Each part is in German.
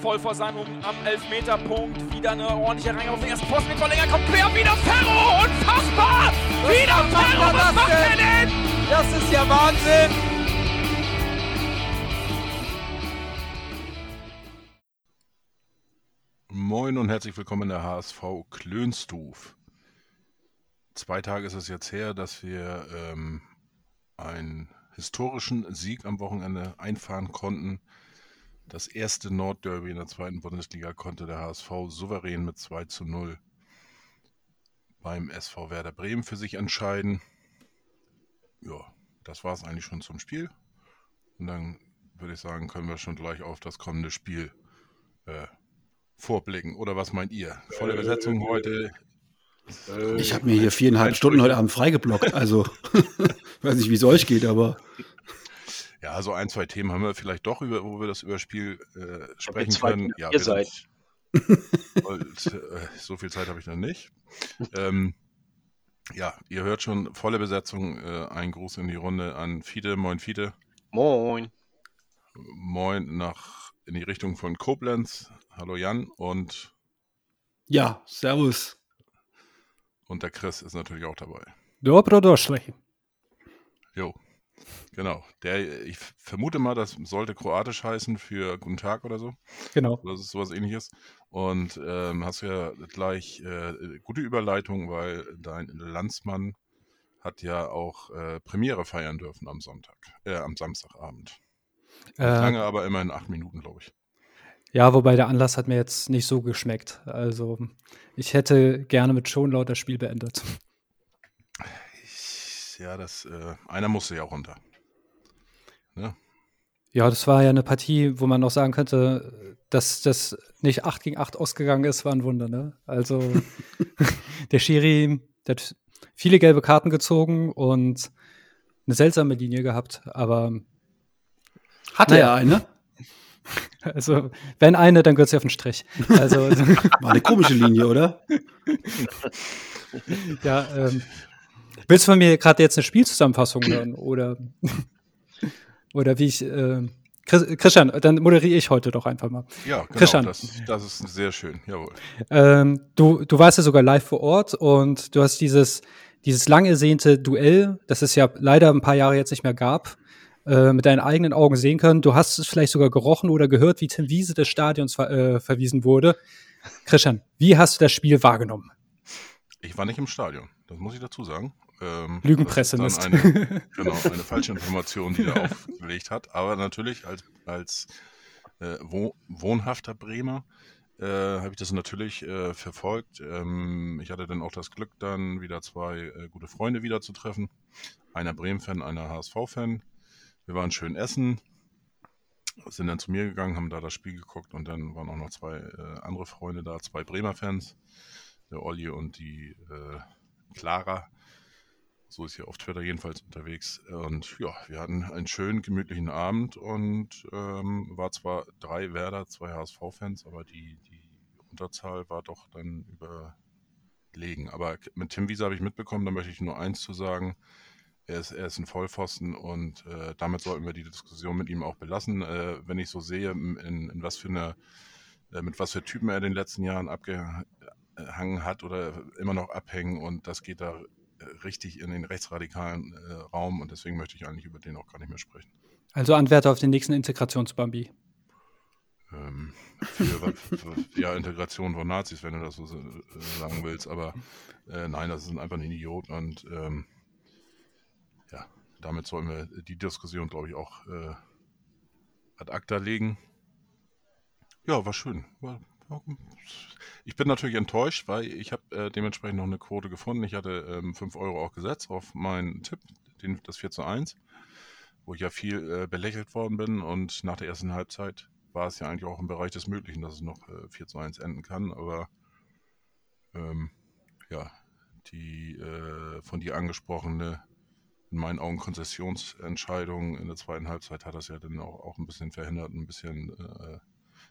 voll vor seinem am Elfmeterpunkt. Wieder eine ordentliche Reihe auf den ersten Posten mit Verlänger. Kommt quer, wieder Ferro! Unfassbar! Was wieder Ferro! er Was das macht er denn? denn? Das ist ja Wahnsinn! Moin und herzlich willkommen in der HSV Klönstuf. Zwei Tage ist es jetzt her, dass wir ähm, einen historischen Sieg am Wochenende einfahren konnten. Das erste Nordderby in der zweiten Bundesliga konnte der HSV souverän mit 2 zu 0 beim SV Werder Bremen für sich entscheiden. Ja, das war es eigentlich schon zum Spiel. Und dann würde ich sagen, können wir schon gleich auf das kommende Spiel äh, vorblicken. Oder was meint ihr? Volle Besetzung heute. Äh, ich habe mir hier viereinhalb Stunden heute Abend freigeblockt. Also, weiß nicht, wie es euch geht, aber. Ja, so ein, zwei Themen haben wir vielleicht doch, über, wo wir das über das Spiel äh, sprechen können. Ja, ihr seid. und, äh, so viel Zeit habe ich noch nicht. Ähm, ja, ihr hört schon, volle Besetzung. Äh, ein Gruß in die Runde an Fiete. Moin, Fiete. Moin. Moin nach in die Richtung von Koblenz. Hallo Jan und. Ja, Servus. Und der Chris ist natürlich auch dabei. Dobro došli. Jo, genau. Der, ich vermute mal, das sollte kroatisch heißen für Guten Tag oder so. Genau. Das ist sowas ähnliches. Und ähm, hast ja gleich äh, gute Überleitung, weil dein Landsmann hat ja auch äh, Premiere feiern dürfen am Sonntag, äh, am Samstagabend. Äh, lange, aber immerhin acht Minuten, glaube ich. ja, wobei der Anlass hat mir jetzt nicht so geschmeckt. Also, ich hätte gerne mit Schonlaut das Spiel beendet. Ja, das, äh, einer musste ja auch runter. Ne? Ja, das war ja eine Partie, wo man noch sagen könnte, dass das nicht 8 gegen 8 ausgegangen ist, war ein Wunder, ne? Also, der Schiri, der hat viele gelbe Karten gezogen und eine seltsame Linie gehabt, aber Hatte Naja. er eine? also, wenn eine, dann gehört sie auf den Strich. Also, War eine komische Linie, oder? ja, ähm, willst du von mir gerade jetzt eine Spielzusammenfassung hören oder, oder wie ich, äh, Chris, Christian, dann moderiere ich heute doch einfach mal. Ja, genau. Christian. Das, das ist sehr schön. Jawohl. Ähm, du, du warst ja sogar live vor Ort und du hast dieses, dieses lang ersehnte Duell, das es ja leider ein paar Jahre jetzt nicht mehr gab, äh, mit deinen eigenen Augen sehen können. Du hast es vielleicht sogar gerochen oder gehört, wie Tim Wiese des Stadions ver äh, verwiesen wurde. Christian, wie hast du das Spiel wahrgenommen? Ich war nicht im Stadion, das muss ich dazu sagen. Ähm, Lügenpresse, ist eine, genau, eine falsche Information, die er aufgelegt hat. Aber natürlich als, als äh, wo, wohnhafter Bremer äh, habe ich das natürlich äh, verfolgt. Ähm, ich hatte dann auch das Glück, dann wieder zwei äh, gute Freunde wiederzutreffen. Einer Bremen-Fan, einer HSV-Fan. Wir waren schön essen, sind dann zu mir gegangen, haben da das Spiel geguckt und dann waren auch noch zwei äh, andere Freunde da, zwei Bremer-Fans, der Olli und die äh, Clara. So ist sie auf Twitter jedenfalls unterwegs. Und ja, wir hatten einen schönen, gemütlichen Abend und ähm, war zwar drei Werder, zwei HSV-Fans, aber die, die Unterzahl war doch dann überlegen. Aber mit Tim Wiese habe ich mitbekommen, da möchte ich nur eins zu sagen. Er ist, er ist ein Vollpfosten und äh, damit sollten wir die Diskussion mit ihm auch belassen. Äh, wenn ich so sehe, in, in was für eine, äh, mit was für Typen er in den letzten Jahren abgehangen hat oder immer noch abhängen und das geht da richtig in den rechtsradikalen äh, Raum und deswegen möchte ich eigentlich über den auch gar nicht mehr sprechen. Also Anwärter auf den nächsten Integrationsbambi. Ähm, für, für, ja, Integration von Nazis, wenn du das so äh, sagen willst, aber äh, nein, das ist einfach ein Idiot und ähm, ja, damit sollen wir die Diskussion, glaube ich, auch äh, ad acta legen. Ja, war schön. War, ich bin natürlich enttäuscht, weil ich habe äh, dementsprechend noch eine Quote gefunden. Ich hatte ähm, 5 Euro auch gesetzt auf meinen Tipp, den, das 4 zu 1, wo ich ja viel äh, belächelt worden bin. Und nach der ersten Halbzeit war es ja eigentlich auch im Bereich des Möglichen, dass es noch äh, 4 zu 1 enden kann, aber ähm, ja, die äh, von dir angesprochene, in meinen Augen Konzessionsentscheidung in der zweiten Halbzeit hat das ja dann auch, auch ein bisschen verhindert, ein bisschen äh,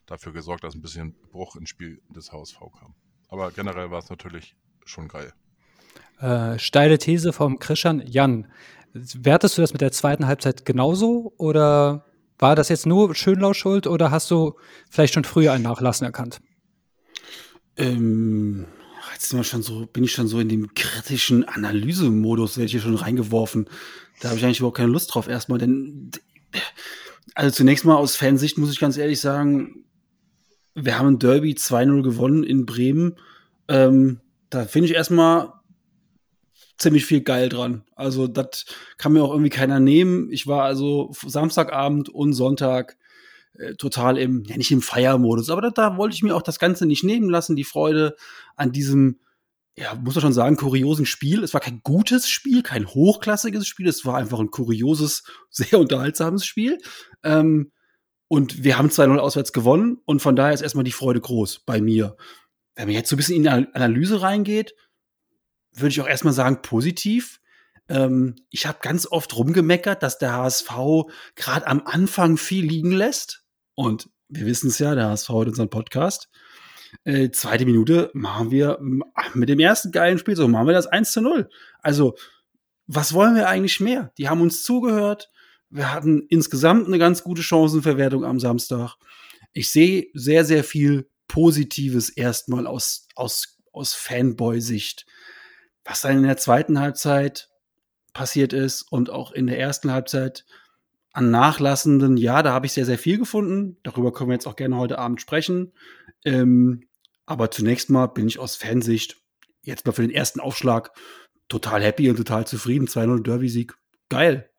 dafür gesorgt, dass ein bisschen Bruch ins Spiel des HSV kam. Aber generell war es natürlich schon geil. Äh, steile These vom Christian Jan. Wertest du das mit der zweiten Halbzeit genauso oder War das jetzt nur Schönlau schuld oder hast du vielleicht schon früher ein Nachlassen erkannt? Ähm, jetzt sind wir schon so, bin ich schon so in dem kritischen Analysemodus, werde ich hier schon reingeworfen. Da habe ich eigentlich überhaupt keine Lust drauf erstmal, denn also zunächst mal aus Fansicht muss ich ganz ehrlich sagen, wir haben ein Derby 2-0 gewonnen in Bremen. Ähm, da finde ich erstmal ziemlich viel geil dran. Also das kann mir auch irgendwie keiner nehmen. Ich war also Samstagabend und Sonntag äh, total im, ja nicht im Feiermodus, aber da, da wollte ich mir auch das Ganze nicht nehmen lassen, die Freude an diesem, ja, muss man schon sagen, kuriosen Spiel. Es war kein gutes Spiel, kein hochklassiges Spiel, es war einfach ein kurioses, sehr unterhaltsames Spiel. Ähm, und wir haben 2-0 auswärts gewonnen und von daher ist erstmal die Freude groß bei mir. Wenn man jetzt so ein bisschen in die Analyse reingeht, würde ich auch erstmal sagen, positiv. Ähm, ich habe ganz oft rumgemeckert, dass der HSV gerade am Anfang viel liegen lässt. Und wir wissen es ja, der HSV hat unseren Podcast. Äh, zweite Minute machen wir mit dem ersten geilen Spiel, so machen wir das 1 zu 0. Also, was wollen wir eigentlich mehr? Die haben uns zugehört. Wir hatten insgesamt eine ganz gute Chancenverwertung am Samstag. Ich sehe sehr, sehr viel Positives erstmal aus, aus, aus Fanboy-Sicht was dann in der zweiten Halbzeit passiert ist und auch in der ersten Halbzeit an nachlassenden, ja, da habe ich sehr, sehr viel gefunden. Darüber können wir jetzt auch gerne heute Abend sprechen. Ähm, aber zunächst mal bin ich aus Fansicht jetzt mal für den ersten Aufschlag total happy und total zufrieden. 2-0 Derby-Sieg. Geil.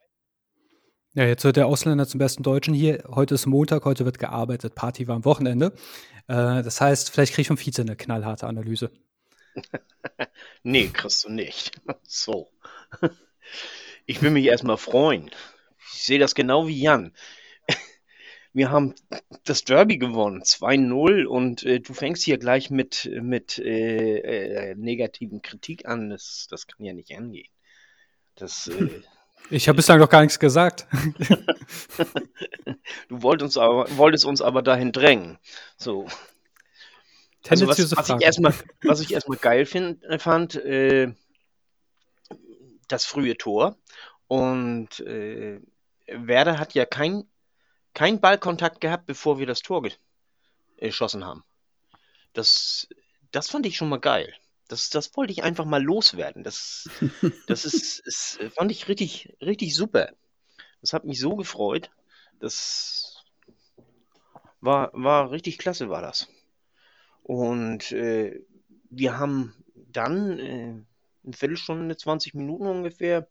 Ja, jetzt wird der Ausländer zum besten Deutschen hier. Heute ist Montag, heute wird gearbeitet. Party war am Wochenende. Äh, das heißt, vielleicht kriege ich vom Vize eine knallharte Analyse. nee, kriegst du nicht. So. Ich will mich erstmal freuen. Ich sehe das genau wie Jan. Wir haben das Derby gewonnen, 2-0, und äh, du fängst hier gleich mit, mit äh, äh, negativen Kritik an. Das, das kann ja nicht angehen. Das, äh, ich habe bislang noch gar nichts gesagt. du wolltest uns, aber, wolltest uns aber dahin drängen. So. Also was, was, ich erstmal, was ich erstmal geil find, äh, fand, äh, das frühe Tor. Und äh, Werder hat ja kein, kein Ballkontakt gehabt, bevor wir das Tor geschossen haben. Das, das fand ich schon mal geil. Das, das wollte ich einfach mal loswerden. Das, das ist, ist, fand ich richtig, richtig super. Das hat mich so gefreut. Das war, war richtig klasse, war das. Und äh, wir haben dann äh, eine Viertelstunde, 20 Minuten ungefähr,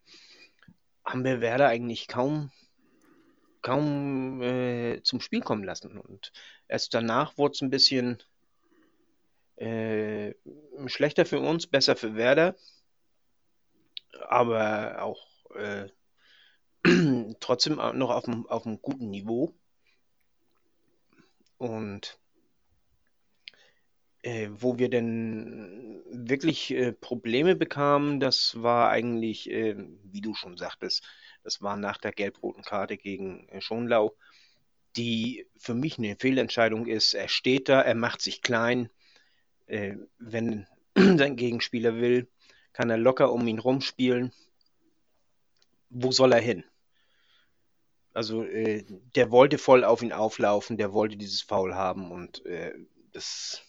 haben wir Werder eigentlich kaum, kaum äh, zum Spiel kommen lassen. Und erst danach wurde es ein bisschen äh, schlechter für uns, besser für Werder, aber auch äh, trotzdem noch auf einem, auf einem guten Niveau. Und äh, wo wir denn wirklich äh, Probleme bekamen, das war eigentlich, äh, wie du schon sagtest, das war nach der gelb-roten Karte gegen äh, Schonlau, die für mich eine Fehlentscheidung ist. Er steht da, er macht sich klein. Äh, wenn sein Gegenspieler will, kann er locker um ihn rumspielen. Wo soll er hin? Also äh, der wollte voll auf ihn auflaufen, der wollte dieses Foul haben und das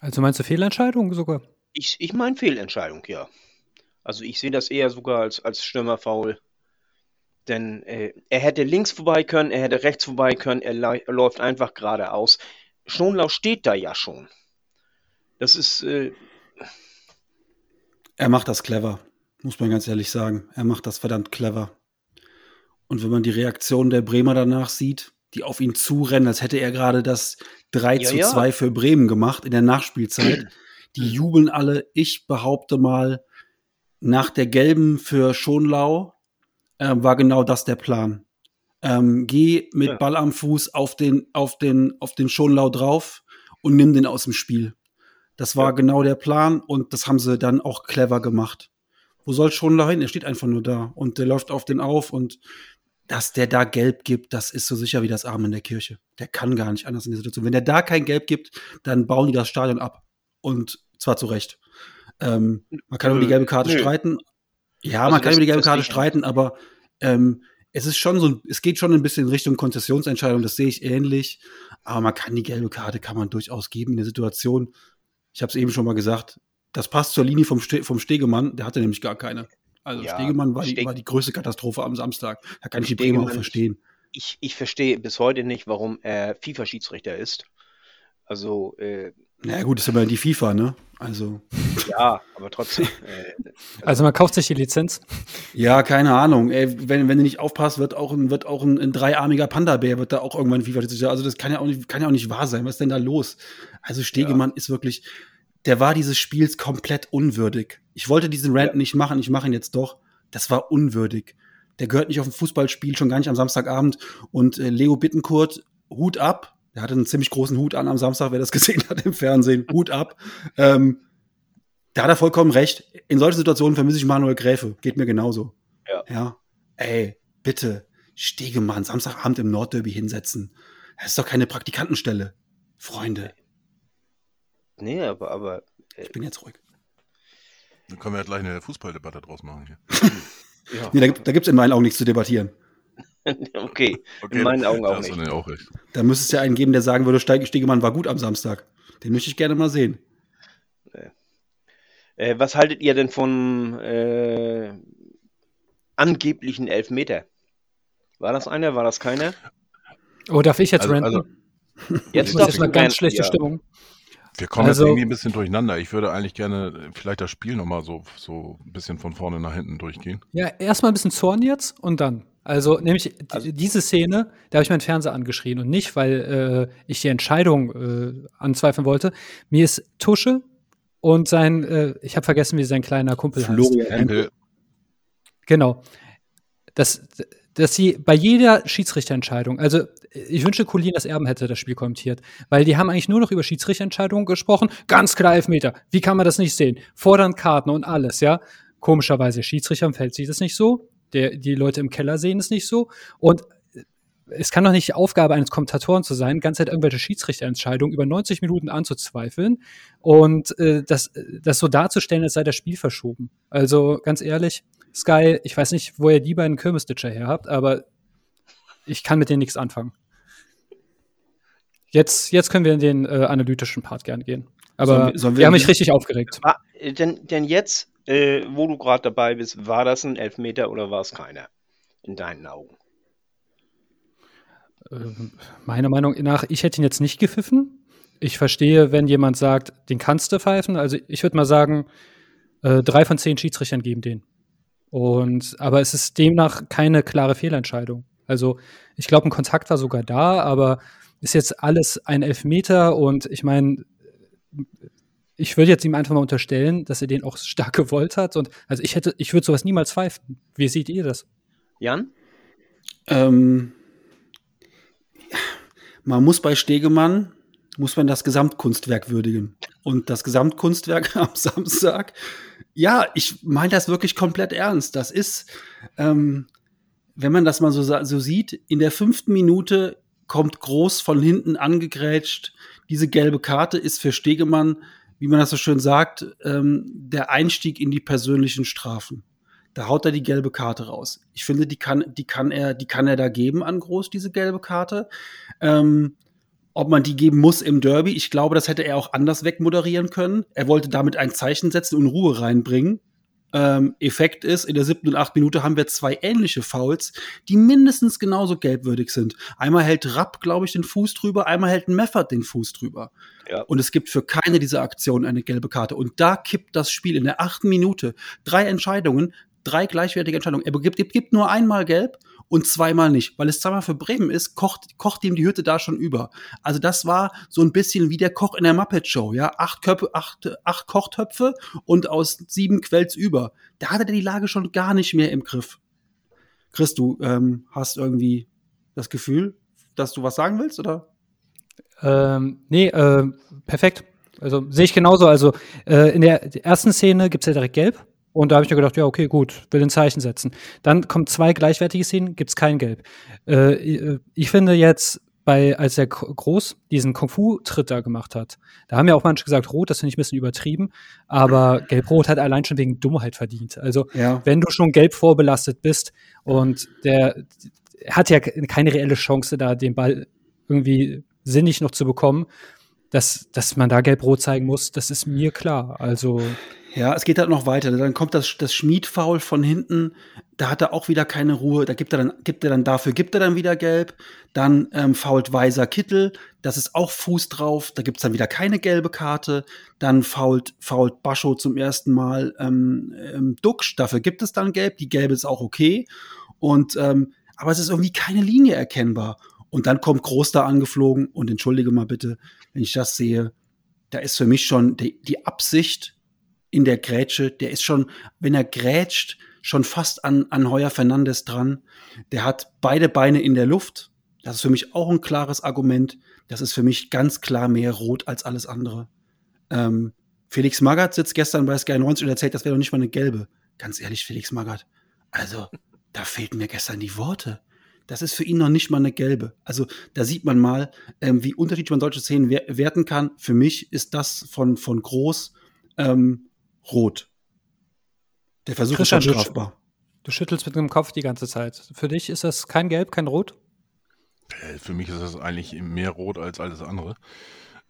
also meinst du Fehlentscheidung sogar? Ich, ich meine Fehlentscheidung, ja. Also ich sehe das eher sogar als, als Stürmerfoul. Denn äh, er hätte links vorbei können, er hätte rechts vorbei können, er, er läuft einfach geradeaus. Schonlau steht da ja schon. Das ist. Äh er macht das clever, muss man ganz ehrlich sagen. Er macht das verdammt clever. Und wenn man die Reaktion der Bremer danach sieht, die auf ihn zurennen, als hätte er gerade das 3 ja, zu 2 ja. für Bremen gemacht in der Nachspielzeit. Die jubeln alle. Ich behaupte mal, nach der gelben für Schonlau äh, war genau das der Plan. Ähm, geh mit ja. Ball am Fuß auf den, auf den, auf den Schonlau drauf und nimm den aus dem Spiel. Das war genau der Plan und das haben sie dann auch clever gemacht. Wo soll Schonlau hin? Er steht einfach nur da und der läuft auf den auf und dass der da Gelb gibt, das ist so sicher wie das Arm in der Kirche. Der kann gar nicht anders in der Situation. Wenn der da kein Gelb gibt, dann bauen die das Stadion ab. Und zwar zu Recht. Ähm, man kann über die gelbe Karte Nö. streiten. Ja, man also kann über die gelbe Karte streiten, aber ähm, es ist schon so, ein, es geht schon ein bisschen in Richtung Konzessionsentscheidung, das sehe ich ähnlich. Aber man kann die gelbe Karte, kann man durchaus geben in der Situation. Ich habe es eben schon mal gesagt, das passt zur Linie vom, Ste vom Stegemann, der hatte nämlich gar keine. Also ja, Stegemann war, Steg die, war die größte Katastrophe am Samstag. Da kann ich die Bremer auch verstehen. Ich, ich verstehe bis heute nicht, warum er FIFA-Schiedsrichter ist. Also, äh, na naja, gut, ist aber die FIFA, ne? Also. Ja, aber trotzdem. Äh, also man kauft sich die Lizenz. Ja, keine Ahnung. Ey, wenn, wenn du nicht aufpasst, wird auch ein, wird auch ein, ein dreiarmiger Panda-Bär, wird da auch irgendwann FIFA. Also das kann ja, auch nicht, kann ja auch nicht wahr sein. Was ist denn da los? Also Stegemann ja. ist wirklich, der war dieses Spiels komplett unwürdig. Ich wollte diesen Rant ja. nicht machen, ich mache ihn jetzt doch. Das war unwürdig. Der gehört nicht auf ein Fußballspiel, schon gar nicht am Samstagabend. Und äh, Leo Bittenkurt, Hut ab, der hatte einen ziemlich großen Hut an am Samstag, wer das gesehen hat im Fernsehen. Hut ab. Ähm, da hat er vollkommen recht. In solchen Situationen vermisse ich Manuel Gräfe. Geht mir genauso. Ja. Ja. Ey, bitte. Stegemann, Samstagabend im Nordderby hinsetzen. Das ist doch keine Praktikantenstelle. Freunde. Nee, aber, aber. Äh, ich bin jetzt ruhig. Dann können wir ja gleich eine Fußballdebatte draus machen hier. ja. Nee, da, da gibt es in meinen Augen nichts zu debattieren. okay. okay, in meinen Augen auch nicht. Auch recht. Da müsste es ja einen geben, der sagen würde, Stegemann war gut am Samstag. Den möchte ich gerne mal sehen. Äh, was haltet ihr denn von äh, angeblichen Elfmeter? War das einer? War das keiner? Oh, darf ich jetzt also, ranten? Also, jetzt ist mal ganz schlechte ja. Stimmung. Wir kommen also, jetzt irgendwie ein bisschen durcheinander. Ich würde eigentlich gerne vielleicht das Spiel nochmal so, so ein bisschen von vorne nach hinten durchgehen. Ja, erstmal ein bisschen Zorn jetzt und dann. Also nämlich also, diese Szene, da habe ich meinen Fernseher angeschrien und nicht, weil äh, ich die Entscheidung äh, anzweifeln wollte. Mir ist Tusche und sein, äh, ich habe vergessen, wie sein kleiner Kumpel Florian heißt. Florian Genau. Das, dass sie bei jeder Schiedsrichterentscheidung, also ich wünsche, Colin das Erben hätte das Spiel kommentiert, weil die haben eigentlich nur noch über Schiedsrichterentscheidungen gesprochen. Ganz klar Elfmeter. Wie kann man das nicht sehen? Fordern Karten und alles, ja. Komischerweise, Schiedsrichtern fällt sich das nicht so. Der, die Leute im Keller sehen es nicht so. Und es kann doch nicht die Aufgabe eines Kommentatoren zu sein, ganz Zeit irgendwelche Schiedsrichterentscheidungen über 90 Minuten anzuzweifeln und äh, das, das so darzustellen, als sei das Spiel verschoben. Also ganz ehrlich, Sky, ich weiß nicht, wo ihr die beiden Kirmesditcher her habt, aber ich kann mit denen nichts anfangen. Jetzt, jetzt können wir in den äh, analytischen Part gern gehen. Aber sollen wir, sollen wir, wir haben mich richtig aufgeregt. War, denn, denn jetzt äh, wo du gerade dabei bist, war das ein Elfmeter oder war es keiner? In deinen Augen? Ähm, meiner Meinung nach, ich hätte ihn jetzt nicht gepfiffen. Ich verstehe, wenn jemand sagt, den kannst du pfeifen. Also ich würde mal sagen, äh, drei von zehn Schiedsrichtern geben den. Und, aber es ist demnach keine klare Fehlentscheidung. Also ich glaube, ein Kontakt war sogar da, aber ist jetzt alles ein Elfmeter und ich meine, ich würde jetzt ihm einfach mal unterstellen, dass er den auch stark gewollt hat. Und also ich hätte, ich würde sowas niemals pfeifen. Wie seht ihr das? Jan? Ähm, man muss bei Stegemann muss man das Gesamtkunstwerk würdigen. Und das Gesamtkunstwerk am Samstag, ja, ich meine das wirklich komplett ernst. Das ist, ähm, wenn man das mal so, so sieht, in der fünften Minute kommt groß von hinten angegrätscht. Diese gelbe Karte ist für Stegemann wie man das so schön sagt, ähm, der Einstieg in die persönlichen Strafen. Da haut er die gelbe Karte raus. Ich finde, die kann, die kann er, die kann er da geben an Groß, diese gelbe Karte. Ähm, ob man die geben muss im Derby, ich glaube, das hätte er auch anders wegmoderieren können. Er wollte damit ein Zeichen setzen und Ruhe reinbringen ähm, Effekt ist, in der siebten und achten Minute haben wir zwei ähnliche Fouls, die mindestens genauso gelbwürdig sind. Einmal hält Rapp, glaube ich, den Fuß drüber, einmal hält Meffert den Fuß drüber. Ja. Und es gibt für keine dieser Aktionen eine gelbe Karte. Und da kippt das Spiel in der achten Minute. Drei Entscheidungen, drei gleichwertige Entscheidungen. Er gibt, gibt, gibt nur einmal gelb und zweimal nicht. Weil es zweimal für Bremen ist, kocht, kocht ihm die Hütte da schon über. Also das war so ein bisschen wie der Koch in der Muppet Show, ja. Acht, Köpfe, acht, acht Kochtöpfe und aus sieben quellt's über. Da hatte er die Lage schon gar nicht mehr im Griff. Chris, du ähm, hast irgendwie das Gefühl, dass du was sagen willst, oder? Ähm, nee, äh, perfekt. Also sehe ich genauso. Also äh, in der ersten Szene gibt's ja direkt gelb. Und da habe ich mir gedacht, ja, okay, gut, will ein Zeichen setzen. Dann kommen zwei gleichwertige Szenen, gibt's kein Gelb. Äh, ich finde jetzt, bei, als er groß diesen Kung-Fu-Tritt da gemacht hat, da haben ja auch manche gesagt, rot, das finde ich ein bisschen übertrieben, aber gelb-rot hat allein schon wegen Dummheit verdient. Also, ja. wenn du schon gelb vorbelastet bist und der hat ja keine reelle Chance, da den Ball irgendwie sinnig noch zu bekommen, dass, dass man da gelb-rot zeigen muss, das ist mir klar. Also. Ja, es geht halt noch weiter. Dann kommt das, das Schmied-Foul von hinten. Da hat er auch wieder keine Ruhe. Da gibt er dann, gibt er dann dafür, gibt er dann wieder gelb. Dann ähm, fault Weiser Kittel. Das ist auch Fuß drauf. Da gibt's dann wieder keine gelbe Karte. Dann fault, fault Bascho zum ersten Mal ähm, ähm, Duxch. Dafür gibt es dann gelb. Die gelbe ist auch okay. Und, ähm, aber es ist irgendwie keine Linie erkennbar. Und dann kommt Groß da angeflogen und entschuldige mal bitte, wenn ich das sehe, da ist für mich schon die, die Absicht in der Grätsche, der ist schon, wenn er grätscht, schon fast an, an Heuer Fernandes dran. Der hat beide Beine in der Luft. Das ist für mich auch ein klares Argument. Das ist für mich ganz klar mehr rot als alles andere. Ähm, Felix Magath sitzt gestern bei Sky 90 und erzählt, das wäre doch nicht mal eine gelbe. Ganz ehrlich, Felix Magath. Also, da fehlten mir gestern die Worte das ist für ihn noch nicht mal eine gelbe. Also da sieht man mal, ähm, wie unterschiedlich man solche Szenen werten kann. Für mich ist das von, von groß ähm, rot. Der Versuch Christian, ist schon strafbar. Du schüttelst mit dem Kopf die ganze Zeit. Für dich ist das kein Gelb, kein Rot? Äh, für mich ist das eigentlich mehr rot als alles andere.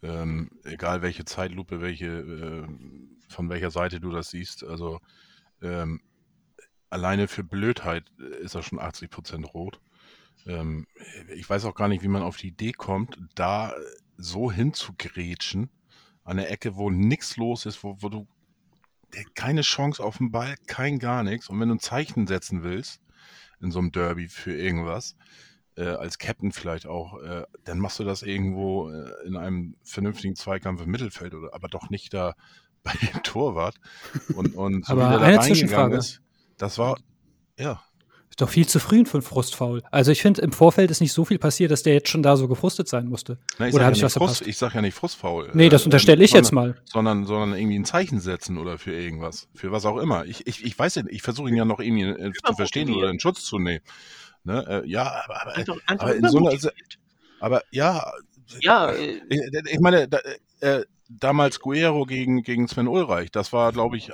Ähm, egal welche Zeitlupe, welche, äh, von welcher Seite du das siehst. Also ähm, alleine für Blödheit ist das schon 80% rot. Ähm, ich weiß auch gar nicht, wie man auf die Idee kommt, da so hinzugrätschen, an der Ecke, wo nichts los ist, wo, wo du keine Chance auf den Ball, kein gar nichts. Und wenn du ein Zeichen setzen willst, in so einem Derby für irgendwas, äh, als Captain vielleicht auch, äh, dann machst du das irgendwo äh, in einem vernünftigen Zweikampf im Mittelfeld, oder aber doch nicht da bei dem Torwart. Und, und so aber eine Zwischenfrage. Ist, das war, ja. Ist doch viel zu früh für ein Frustfaul. Also ich finde, im Vorfeld ist nicht so viel passiert, dass der jetzt schon da so gefrustet sein musste. Na, ich oder habe ja ich was Frust, Ich sage ja nicht Frustfaul. Nee, das äh, unterstelle ich sondern, jetzt mal. Sondern, sondern irgendwie ein Zeichen setzen oder für irgendwas. Für was auch immer. Ich, ich, ich weiß ja nicht, ich versuche ihn ja noch irgendwie äh, zu verstehen oder in Schutz zu nehmen. Ne? Äh, ja, aber, aber, einfach, einfach aber in so einer, aber ja, ja, äh, ich, ich meine, da, äh, damals Guerrero gegen, gegen Sven Ulreich, das war, glaube ich,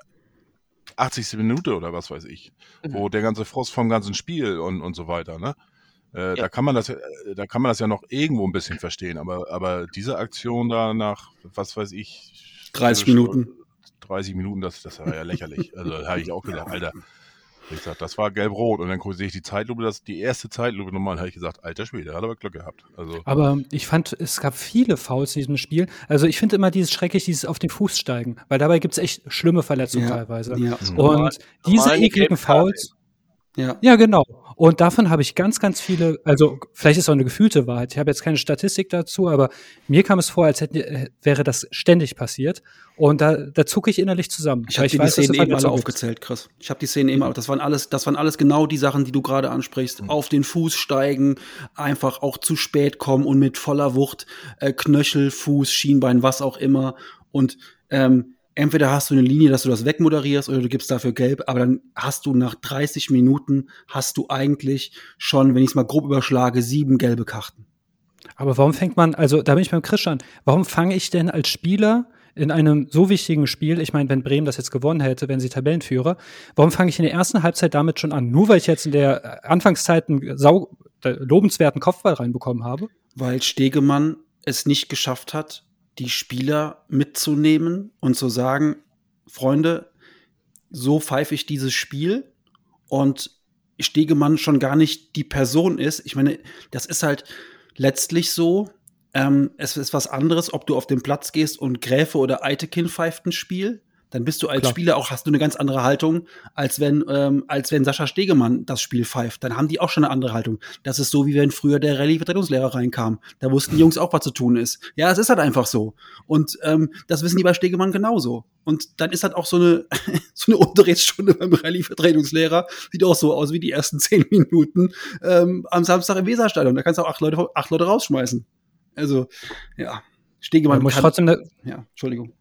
80. Minute oder was weiß ich, mhm. wo der ganze Frost vom ganzen Spiel und, und so weiter, ne? Äh, ja. Da kann man das, äh, da kann man das ja noch irgendwo ein bisschen verstehen, aber, aber diese Aktion da nach, was weiß ich, 30 Minuten. 30 Minuten, das, das war ja lächerlich. Also da habe ich auch gedacht, Alter, ich gesagt, das war gelb-rot. Und dann sehe ich die Zeitlupe, das die erste Zeitlupe nochmal, habe ich gesagt, alter Schwede, hat aber Glück gehabt. Also. Aber ich fand, es gab viele Fouls in diesem Spiel. Also ich finde immer dieses schrecklich, dieses auf den Fuß steigen, weil dabei gibt es echt schlimme Verletzungen ja, teilweise. Ja. Und diese ekligen Fouls. Ja. ja, genau. Und davon habe ich ganz, ganz viele, also vielleicht ist es auch eine gefühlte Wahrheit. Ich habe jetzt keine Statistik dazu, aber mir kam es vor, als hätte, äh, wäre das ständig passiert. Und da, da zucke ich innerlich zusammen. Ich habe die, weiß, Szenen eben alle aufgezählt, Chris. Ich habe die Szenen eben, das waren alles, das waren alles genau die Sachen, die du gerade ansprichst. Mhm. Auf den Fuß steigen, einfach auch zu spät kommen und mit voller Wucht äh, Knöchel, Fuß, Schienbein, was auch immer. Und ähm, entweder hast du eine Linie, dass du das wegmoderierst oder du gibst dafür gelb, aber dann hast du nach 30 Minuten hast du eigentlich schon, wenn ich es mal grob überschlage, sieben gelbe Karten. Aber warum fängt man, also da bin ich beim Christian, warum fange ich denn als Spieler in einem so wichtigen Spiel, ich meine, wenn Bremen das jetzt gewonnen hätte, wenn sie Tabellenführer, warum fange ich in der ersten Halbzeit damit schon an? Nur weil ich jetzt in der Anfangszeit einen sau lobenswerten Kopfball reinbekommen habe? Weil Stegemann es nicht geschafft hat, die Spieler mitzunehmen und zu sagen, Freunde, so pfeife ich dieses Spiel und Stegemann schon gar nicht die Person ist. Ich meine, das ist halt letztlich so. Ähm, es ist was anderes, ob du auf den Platz gehst und Gräfe oder Eitekin pfeift ein Spiel dann bist du als Klar. Spieler auch, hast du eine ganz andere Haltung, als wenn, ähm, als wenn Sascha Stegemann das Spiel pfeift. Dann haben die auch schon eine andere Haltung. Das ist so, wie wenn früher der Rallye-Vertretungslehrer reinkam. Da wussten die Jungs auch, was zu tun ist. Ja, es ist halt einfach so. Und ähm, das wissen die bei Stegemann genauso. Und dann ist halt auch so eine, so eine Unterrichtsstunde beim Rallye-Vertretungslehrer. Sieht auch so aus wie die ersten zehn Minuten ähm, am Samstag im Weserstadion. Da kannst du auch acht Leute, acht Leute rausschmeißen. Also, ja. Stegemann muss trotzdem ja, Entschuldigung.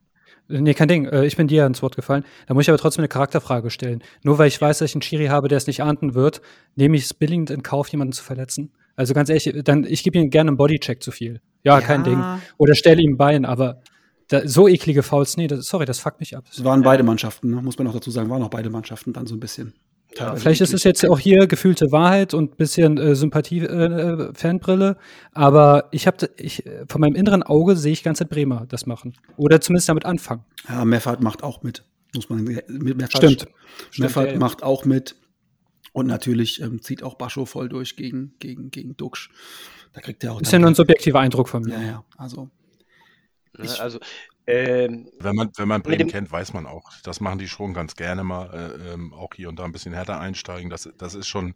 Nee, kein Ding. Äh, ich bin dir ins Wort gefallen. Da muss ich aber trotzdem eine Charakterfrage stellen. Nur weil ich weiß, dass ich einen Schiri habe, der es nicht ahnden wird, nehme ich es billigend in Kauf, jemanden zu verletzen. Also ganz ehrlich, dann ich gebe ihm gerne einen Bodycheck zu viel. Ja, ja. kein Ding. Oder stelle ihm Bein, aber da, so eklige Fouls, nee, das, sorry, das fuckt mich ab. Es waren beide Mannschaften, ne? muss man auch dazu sagen, waren auch beide Mannschaften dann so ein bisschen. Ja, vielleicht ist es jetzt auch hier gefühlte Wahrheit und ein bisschen äh, Sympathie-Fanbrille, äh, aber ich habe ich, von meinem inneren Auge sehe ich ganz Bremer das machen. Oder zumindest damit anfangen. Ja, Meffert macht auch mit. Muss man mit Meffert, Stimmt. Meffert ja, macht auch mit. Und natürlich ähm, zieht auch Bascho voll durch gegen, gegen, gegen Duxch. Da kriegt er auch. Ist ja nur ein subjektiver Eindruck von mir. Ja, ja. Also. Ich, also ähm, wenn man, wenn man Bremen kennt, weiß man auch. Das machen die schon ganz gerne mal, äh, ähm, auch hier und da ein bisschen härter einsteigen. Das, das ist schon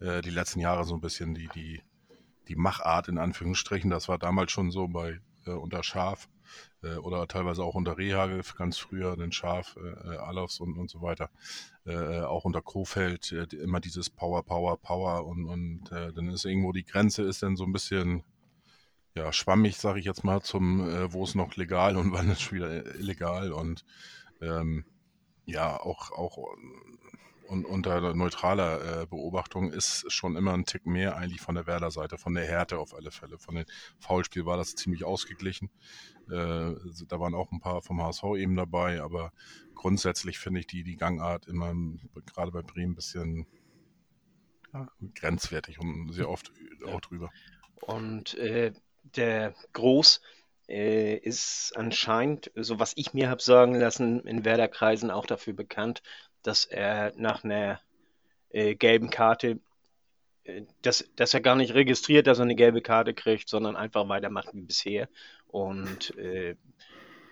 äh, die letzten Jahre so ein bisschen die, die, die Machart in Anführungsstrichen. Das war damals schon so bei äh, unter Schaf äh, oder teilweise auch unter Rehagel, ganz früher den Schaf, äh, äh, Alofs und, und so weiter. auch unter Kofeld immer dieses Power, Power, Power und, und dann ist irgendwo die Grenze ist dann so ein bisschen ja, schwammig, sage ich jetzt mal, zum, äh, wo es noch legal und wann ist wieder illegal und ähm, ja, auch, auch und unter neutraler äh, Beobachtung ist schon immer ein Tick mehr eigentlich von der Werder-Seite, von der Härte auf alle Fälle. Von dem Foulspiel war das ziemlich ausgeglichen. Äh, da waren auch ein paar vom HSV eben dabei, aber grundsätzlich finde ich die, die Gangart immer gerade bei Bremen ein bisschen ja, grenzwertig und sehr oft auch drüber. Und äh, der Groß äh, ist anscheinend, so was ich mir habe sagen lassen, in Werderkreisen auch dafür bekannt, dass er nach einer äh, gelben Karte, äh, dass, dass er gar nicht registriert, dass er eine gelbe Karte kriegt, sondern einfach weitermacht wie bisher. Und äh,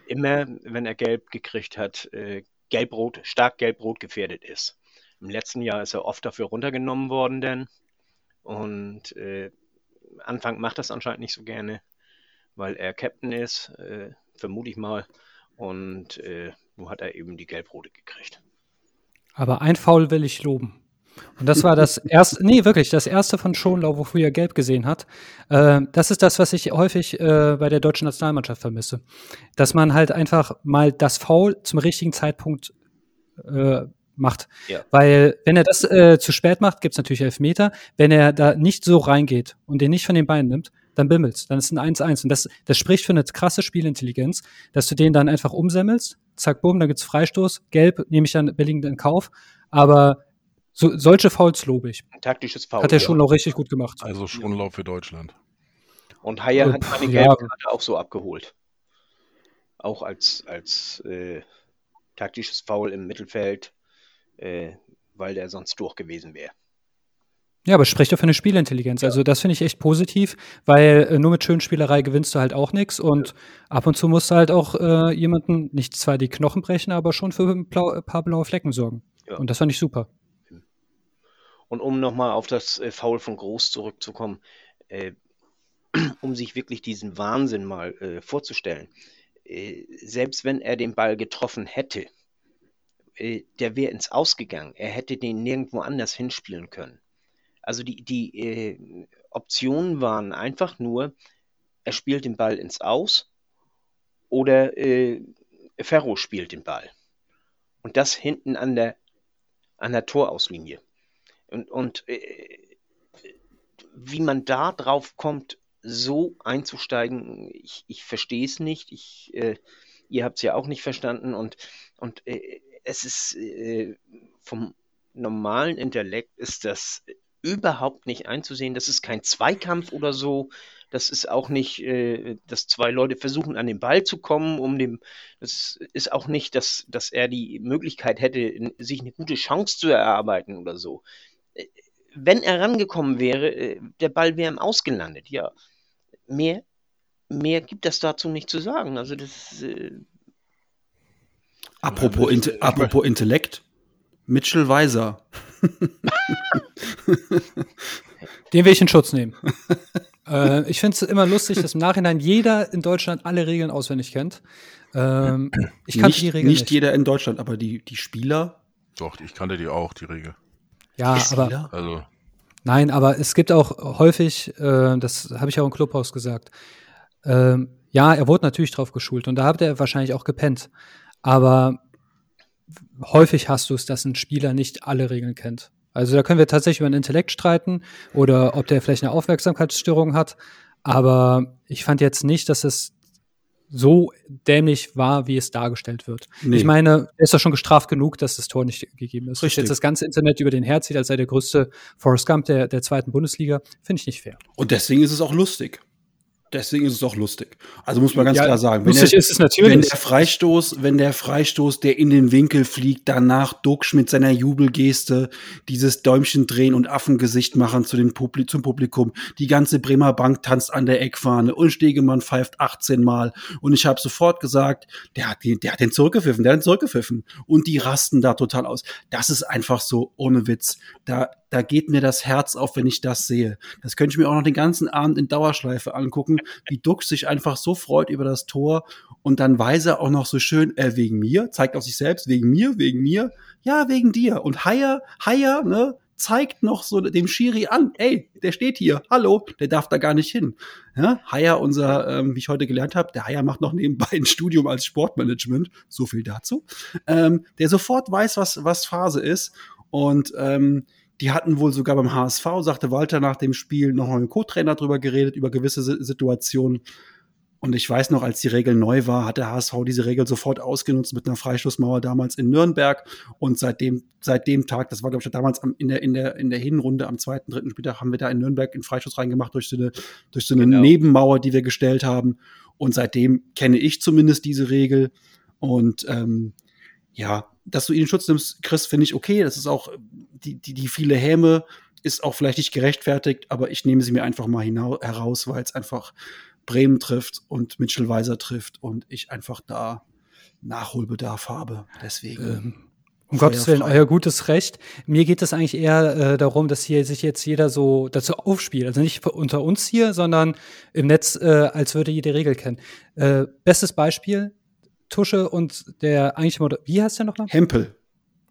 immer, wenn er gelb gekriegt hat, äh, gelb-rot, stark gelb-rot gefährdet ist. Im letzten Jahr ist er oft dafür runtergenommen worden, denn und äh, Anfang macht das anscheinend nicht so gerne, weil er Captain ist, äh, vermute ich mal. Und äh, nun hat er eben die Gelbrote gekriegt. Aber ein Foul will ich loben. Und das war das erste, nee, wirklich, das erste von Schonlau, wofür er gelb gesehen hat. Äh, das ist das, was ich häufig äh, bei der deutschen Nationalmannschaft vermisse. Dass man halt einfach mal das Foul zum richtigen Zeitpunkt äh, macht. Ja. Weil, wenn er das äh, zu spät macht, gibt es natürlich Elfmeter. Wenn er da nicht so reingeht und den nicht von den Beinen nimmt, dann bimmelt's. Dann ist ein 1-1. Und das, das spricht für eine krasse Spielintelligenz, dass du den dann einfach umsemmelst, zack, bumm, dann gibt's Freistoß, gelb, nehme ich dann billigend in Kauf. Aber so, solche Fouls lobe ich. Ein taktisches Foul. Hat er schon noch richtig gut gemacht. Also Schonlauf für Deutschland. Und Haier hat seine gelbe Karte auch so abgeholt. Auch als, als äh, taktisches Foul im Mittelfeld äh, weil der sonst durch gewesen wäre. Ja, aber spricht doch für eine Spielintelligenz. Ja. Also das finde ich echt positiv, weil äh, nur mit Schönspielerei gewinnst du halt auch nichts und ja. ab und zu musst du halt auch äh, jemanden nicht zwar die Knochen brechen, aber schon für ein blau, paar blaue Flecken sorgen. Ja. Und das fand ich super. Und um nochmal auf das äh, Foul von Groß zurückzukommen, äh, um sich wirklich diesen Wahnsinn mal äh, vorzustellen, äh, selbst wenn er den Ball getroffen hätte, äh, der wäre ins Ausgegangen. Er hätte den nirgendwo anders hinspielen können. Also die, die äh, Optionen waren einfach nur, er spielt den Ball ins Aus oder äh, Ferro spielt den Ball. Und das hinten an der, an der Torauslinie. Und, und äh, wie man da drauf kommt, so einzusteigen, ich, ich verstehe es nicht. Ich, äh, ihr habt es ja auch nicht verstanden. Und, und äh, es ist äh, vom normalen Intellekt ist das überhaupt nicht einzusehen. Das ist kein Zweikampf oder so. Das ist auch nicht, äh, dass zwei Leute versuchen, an den Ball zu kommen, um dem. Das ist auch nicht, dass, dass er die Möglichkeit hätte, sich eine gute Chance zu erarbeiten oder so. Äh, wenn er rangekommen wäre, äh, der Ball wäre ihm ausgelandet, ja. Mehr, mehr gibt es dazu nicht zu sagen. Also das äh, Apropos, Inte apropos Intellekt, Mitchell Weiser. Den will ich in Schutz nehmen. äh, ich finde es immer lustig, dass im Nachhinein jeder in Deutschland alle Regeln auswendig kennt. Ähm, ich kannte nicht, die Regeln nicht. Nicht jeder in Deutschland, aber die, die Spieler. Doch, ich kannte die auch, die Regel. Ja, die aber. Also. Nein, aber es gibt auch häufig, äh, das habe ich auch im Clubhaus gesagt, ähm, ja, er wurde natürlich drauf geschult und da hat er wahrscheinlich auch gepennt. Aber häufig hast du es, dass ein Spieler nicht alle Regeln kennt. Also da können wir tatsächlich über den Intellekt streiten oder ob der vielleicht eine Aufmerksamkeitsstörung hat. Aber ich fand jetzt nicht, dass es so dämlich war, wie es dargestellt wird. Nee. Ich meine, er ist doch schon gestraft genug, dass das Tor nicht gegeben ist. Richtig. Jetzt das ganze Internet über den herzieht, als sei der größte Forrest Gump der, der zweiten Bundesliga, finde ich nicht fair. Und deswegen ist es auch lustig deswegen ist es auch lustig. Also muss man ganz ja, klar sagen. lustig der, ist es natürlich. Wenn der Freistoß, wenn der Freistoß, der in den Winkel fliegt, danach Duxch mit seiner Jubelgeste, dieses Däumchen drehen und Affengesicht machen zu dem Publi zum Publikum. Die ganze Bremer Bank tanzt an der Eckfahne und Stegemann pfeift 18 Mal. Und ich habe sofort gesagt, der hat, den, der hat den zurückgepfiffen, der hat den zurückgepfiffen. Und die rasten da total aus. Das ist einfach so ohne Witz. Da, da geht mir das Herz auf, wenn ich das sehe. Das könnte ich mir auch noch den ganzen Abend in Dauerschleife angucken, wie Duck sich einfach so freut über das Tor und dann weiß er auch noch so schön, äh, wegen mir, zeigt auf sich selbst, wegen mir, wegen mir, ja, wegen dir. Und Haier, Haier, ne, zeigt noch so dem Schiri an, ey, der steht hier, hallo, der darf da gar nicht hin. Ja, Haier, unser, ähm, wie ich heute gelernt habe, der Haier macht noch nebenbei ein Studium als Sportmanagement, so viel dazu, ähm, der sofort weiß, was, was Phase ist und ähm, die hatten wohl sogar beim HSV, sagte Walter nach dem Spiel, noch mit dem Co-Trainer drüber geredet, über gewisse Situationen. Und ich weiß noch, als die Regel neu war, hat der HSV diese Regel sofort ausgenutzt mit einer Freistoßmauer damals in Nürnberg. Und seitdem, seit dem Tag, das war, glaube ich, damals in der, in der, in der Hinrunde am zweiten, dritten Spieltag, haben wir da in Nürnberg einen Freistoß reingemacht durch so eine, durch so eine genau. Nebenmauer, die wir gestellt haben. Und seitdem kenne ich zumindest diese Regel. Und ähm, ja, dass du ihn in Schutz nimmst, Chris, finde ich okay. Das ist auch die, die, die viele Häme ist auch vielleicht nicht gerechtfertigt, aber ich nehme sie mir einfach mal heraus, weil es einfach Bremen trifft und Mitchell Weiser trifft und ich einfach da Nachholbedarf habe. Deswegen. Ähm, um Gottes Willen, euer gutes Recht. Mir geht es eigentlich eher äh, darum, dass hier sich jetzt jeder so dazu aufspielt. Also nicht unter uns hier, sondern im Netz, äh, als würde jede Regel kennen. Äh, bestes Beispiel, Tusche und der eigentlich, wie heißt der nochmal? Hempel.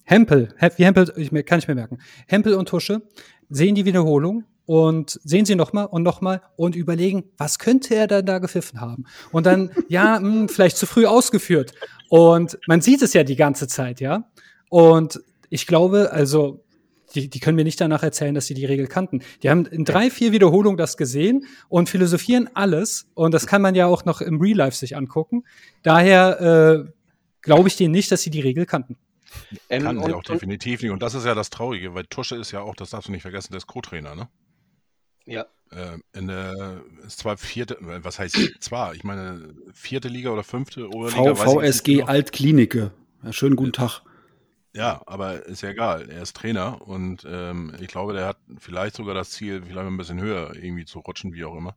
Hempel, wie Hempel, ich, kann ich mir merken. Hempel und Tusche sehen die Wiederholung und sehen sie nochmal und nochmal und überlegen, was könnte er dann da gepfiffen haben? Und dann, ja, mh, hm, vielleicht zu früh ausgeführt. Und man sieht es ja die ganze Zeit, ja. Und ich glaube, also, die, die können mir nicht danach erzählen, dass sie die Regel kannten. Die haben in drei, vier Wiederholungen das gesehen und philosophieren alles. Und das kann man ja auch noch im Real Life sich angucken. Daher äh, glaube ich denen nicht, dass sie die Regel kannten. Ähm, Kann sie auch definitiv nicht. Und das ist ja das Traurige, weil Tusche ist ja auch, das darfst du nicht vergessen, der ist Co-Trainer, ne? Ja. Äh, in der, ist zwar vierte, was heißt zwar, ich meine vierte Liga oder fünfte Oberliga. VSG Altklinike. Ja, schönen guten Tag. Ja, aber ist ja egal. Er ist Trainer und ähm, ich glaube, der hat vielleicht sogar das Ziel, vielleicht ein bisschen höher irgendwie zu rutschen, wie auch immer.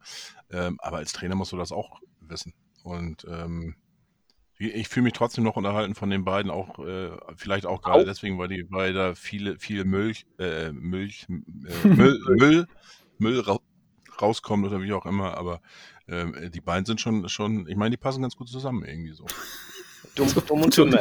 Ähm, aber als Trainer musst du das auch wissen. Und ähm, ich fühle mich trotzdem noch unterhalten von den beiden, auch äh, vielleicht auch gerade deswegen, weil die, weil da viele, viel Milch, äh, Milch, äh, Müll, Müll, Müll ra rauskommt oder wie auch immer, aber äh, die beiden sind schon, schon, ich meine, die passen ganz gut zusammen irgendwie so. Dumm, dumm und dumm.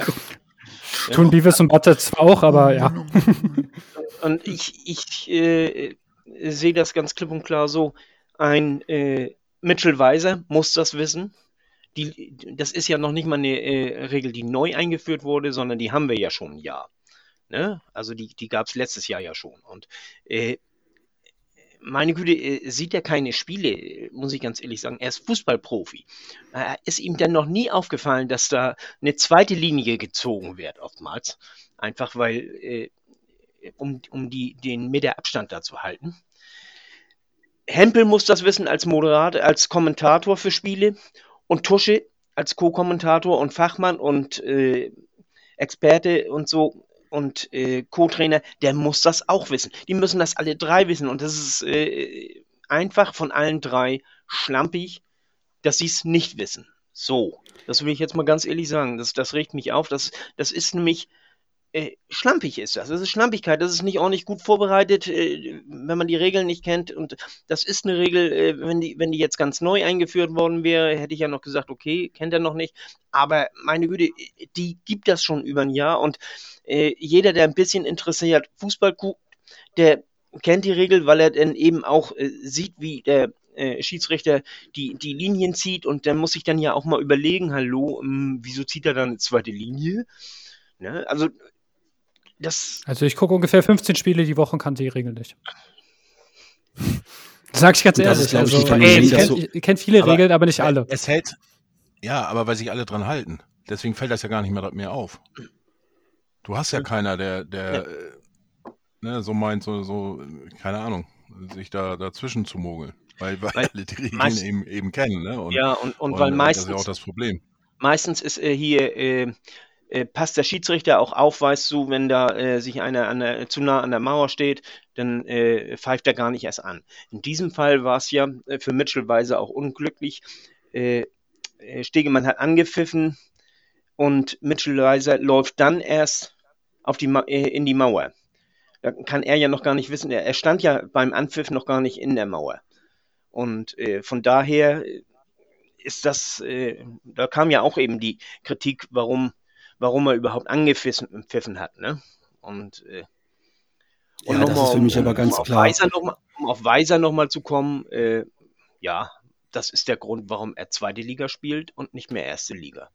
Tun Beavis und Butter zwar auch, aber ja. Und ich, ich äh, sehe das ganz klipp und klar so. Ein äh, Mitchell Weiser muss das wissen die, das ist ja noch nicht mal eine äh, Regel, die neu eingeführt wurde, sondern die haben wir ja schon ein Jahr. Ne? Also die, die gab es letztes Jahr ja schon. Und äh, meine Güte, äh, sieht er keine Spiele, muss ich ganz ehrlich sagen. Er ist Fußballprofi. Äh, ist ihm denn noch nie aufgefallen, dass da eine zweite Linie gezogen wird, oftmals? Einfach weil, äh, um, um die, den Meter Abstand da zu halten. Hempel muss das wissen als Moderator, als Kommentator für Spiele und Tusche als Co-Kommentator und Fachmann und äh, Experte und so und äh, Co-Trainer, der muss das auch wissen. Die müssen das alle drei wissen und das ist äh, einfach von allen drei schlampig, dass sie es nicht wissen. So, das will ich jetzt mal ganz ehrlich sagen. Das, das regt mich auf. Das, das ist nämlich äh, schlampig ist das. Das ist Schlampigkeit. Das ist nicht ordentlich gut vorbereitet, äh, wenn man die Regeln nicht kennt. Und das ist eine Regel, äh, wenn, die, wenn die jetzt ganz neu eingeführt worden wäre, hätte ich ja noch gesagt, okay, kennt er noch nicht. Aber meine Güte, die gibt das schon über ein Jahr. Und äh, jeder, der ein bisschen interessiert Fußball guckt, der kennt die Regel, weil er dann eben auch äh, sieht, wie der Schiedsrichter die, die Linien zieht und der muss sich dann ja auch mal überlegen, hallo, mh, hm, wieso zieht er dann eine zweite Linie? Ne? Also das. Also ich gucke ungefähr 15 Spiele die Woche und kann die Regel nicht. Sag ich ganz ehrlich. Ist, also, ich, ey, ich kenne kenn viele aber Regeln, aber nicht alle. Es hält, ja, aber weil sich alle dran halten. Deswegen fällt das ja gar nicht mehr, mehr auf. Du hast ja keiner, der, der ja. Äh, ne, so meint, so, so, keine Ahnung, sich da dazwischen zu mogeln. Weil, weil, weil alle die Regeln eben, eben kennen. Ne? Und, ja, und, und, und weil meistens. Das ist ja auch das Problem. Meistens ist äh, hier. Äh, äh, passt der Schiedsrichter auch auf, weißt du, wenn da äh, sich einer der, zu nah an der Mauer steht, dann äh, pfeift er gar nicht erst an. In diesem Fall war es ja äh, für Mitchell Weiser auch unglücklich. Äh, Stegemann hat angepfiffen und Mitchell Weiser läuft dann erst auf die in die Mauer. Da kann er ja noch gar nicht wissen, er, stand ja beim Anpfiff noch gar nicht in der Mauer. Und von daher ist das, da kam ja auch eben die Kritik, warum warum er überhaupt angepfiffen hat. Ne? Und, äh, und ja, das ist für mich um, aber ganz um klar. Weiser noch mal, um auf Weiser nochmal zu kommen, äh, ja, das ist der Grund, warum er zweite Liga spielt und nicht mehr erste Liga.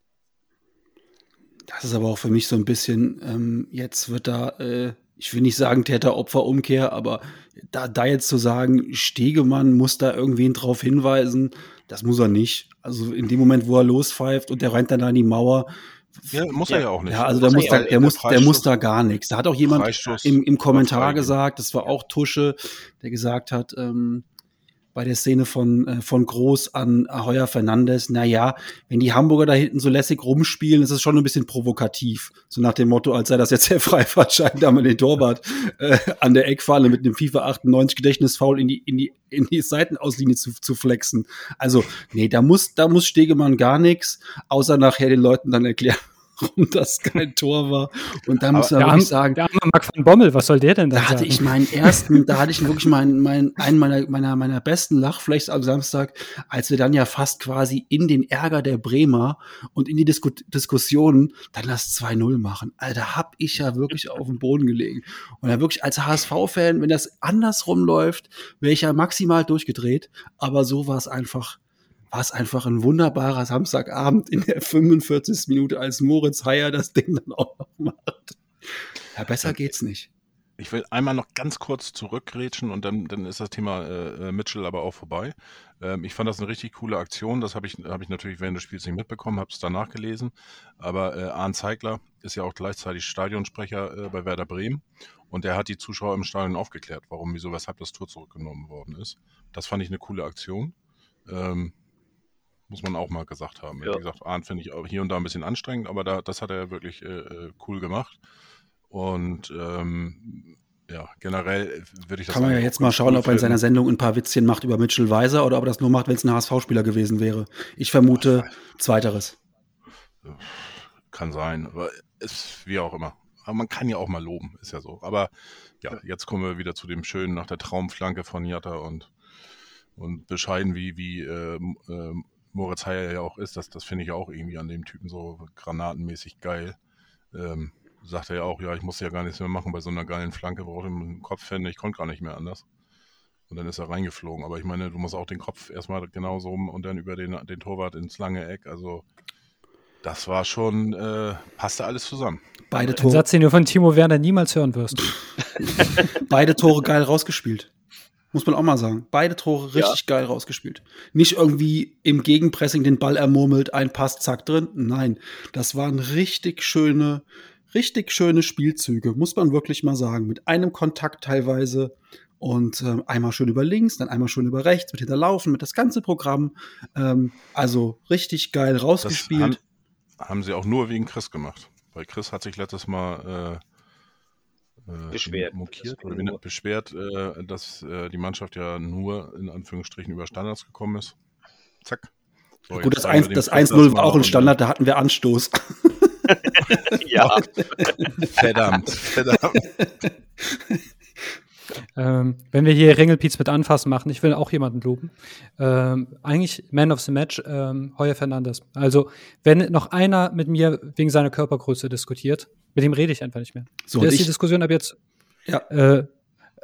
Das ist aber auch für mich so ein bisschen, ähm, jetzt wird da, äh, ich will nicht sagen Täter-Opfer-Umkehr, aber da, da jetzt zu sagen, Stegemann muss da irgendwen drauf hinweisen, das muss er nicht. Also in dem Moment, wo er lospfeift und der rennt dann an die Mauer, ja, muss er ja auch nicht. Ja, also der muss, da, der, muss, der muss da gar nichts. Da hat auch jemand im, im Kommentar gesagt, das war auch Tusche, der gesagt hat, ähm, bei der Szene von, äh, von Groß an Heuer Fernandes, na ja, wenn die Hamburger da hinten so lässig rumspielen, ist es schon ein bisschen provokativ. So nach dem Motto, als sei das jetzt der Freifahrtschein, da mal den Torwart äh, an der Eckfalle mit einem FIFA 98 Gedächtnisfoul in die, in die, in die Seitenauslinie zu, zu flexen. Also, nee, da muss, da muss Stegemann gar nichts, außer nachher den Leuten dann erklären, warum das kein Tor war. Und da muss man wirklich sagen. Der arme Marc van Bommel, was soll der denn da? Da hatte ich meinen ersten, da hatte ich wirklich meinen, meinen, einen meiner, meiner, meiner besten Lachflächs am Samstag, als wir dann ja fast quasi in den Ärger der Bremer und in die Disku Diskussionen dann das 2-0 machen. Alter, hab ich ja wirklich auf dem Boden gelegen. Und da wirklich als HSV-Fan, wenn das andersrum läuft, wäre ich ja maximal durchgedreht. Aber so war es einfach war es einfach ein wunderbarer Samstagabend in der 45. Minute, als Moritz Heyer das Ding dann auch noch macht. Ja, besser geht's nicht. Ich will einmal noch ganz kurz zurückgrätschen und dann, dann ist das Thema äh, äh, Mitchell aber auch vorbei. Ähm, ich fand das eine richtig coole Aktion. Das habe ich, hab ich natürlich während des Spiels nicht mitbekommen, habe es danach gelesen. Aber äh, Arndt Zeigler ist ja auch gleichzeitig Stadionsprecher äh, bei Werder Bremen und er hat die Zuschauer im Stadion aufgeklärt, warum, wieso, weshalb das Tor zurückgenommen worden ist. Das fand ich eine coole Aktion. Ähm, muss man auch mal gesagt haben. Ja. Wie gesagt, Arndt finde ich auch hier und da ein bisschen anstrengend, aber da, das hat er wirklich äh, äh cool gemacht. Und ähm, ja, generell würde ich das Kann man ja jetzt mal schauen, ob er in seiner Sendung ein paar Witzchen macht über Mitchell Weiser oder ob er das nur macht, wenn es ein HSV-Spieler gewesen wäre. Ich vermute Zweiteres. Kann sein, aber ist wie auch immer. Aber man kann ja auch mal loben, ist ja so. Aber ja, jetzt kommen wir wieder zu dem Schönen nach der Traumflanke von Jatta und, und bescheiden, wie, wie äh, äh, Moritz Heyer ja auch ist, das, das finde ich auch irgendwie an dem Typen so granatenmäßig geil. Ähm, sagt er ja auch, ja, ich muss ja gar nichts mehr machen bei so einer geilen Flanke, brauche ich einen Kopfhände, ich konnte gar nicht mehr anders. Und dann ist er reingeflogen. Aber ich meine, du musst auch den Kopf erstmal genauso rum und dann über den, den Torwart ins lange Eck. Also das war schon, äh, passte alles zusammen. Beide Tore. Ein Satz, den du von Timo Werner niemals hören wirst. Beide Tore geil rausgespielt. Muss man auch mal sagen. Beide Tore richtig ja. geil rausgespielt. Nicht irgendwie im Gegenpressing den Ball ermurmelt, ein Pass, zack, drin. Nein, das waren richtig schöne, richtig schöne Spielzüge, muss man wirklich mal sagen. Mit einem Kontakt teilweise und äh, einmal schön über links, dann einmal schön über rechts, mit hinterlaufen, mit das ganze Programm. Ähm, also richtig geil rausgespielt. Haben, haben, sie auch nur wegen Chris gemacht. Weil Chris hat sich letztes Mal äh, äh, beschwert, mokiert, oder beschwert, äh, dass äh, die Mannschaft ja nur in Anführungsstrichen über Standards gekommen ist. Zack. So, Gut, das 1-0 war auch ein Standard, da hatten wir Anstoß. ja. verdammt, verdammt. Ähm, wenn wir hier Ringelpiez mit anfassen machen, ich will auch jemanden loben. Ähm, eigentlich Man of the Match, ähm, Heuer Fernandes. Also, wenn noch einer mit mir wegen seiner Körpergröße diskutiert, mit dem rede ich einfach nicht mehr. So, das ist die Diskussion ab jetzt. Ja. Äh,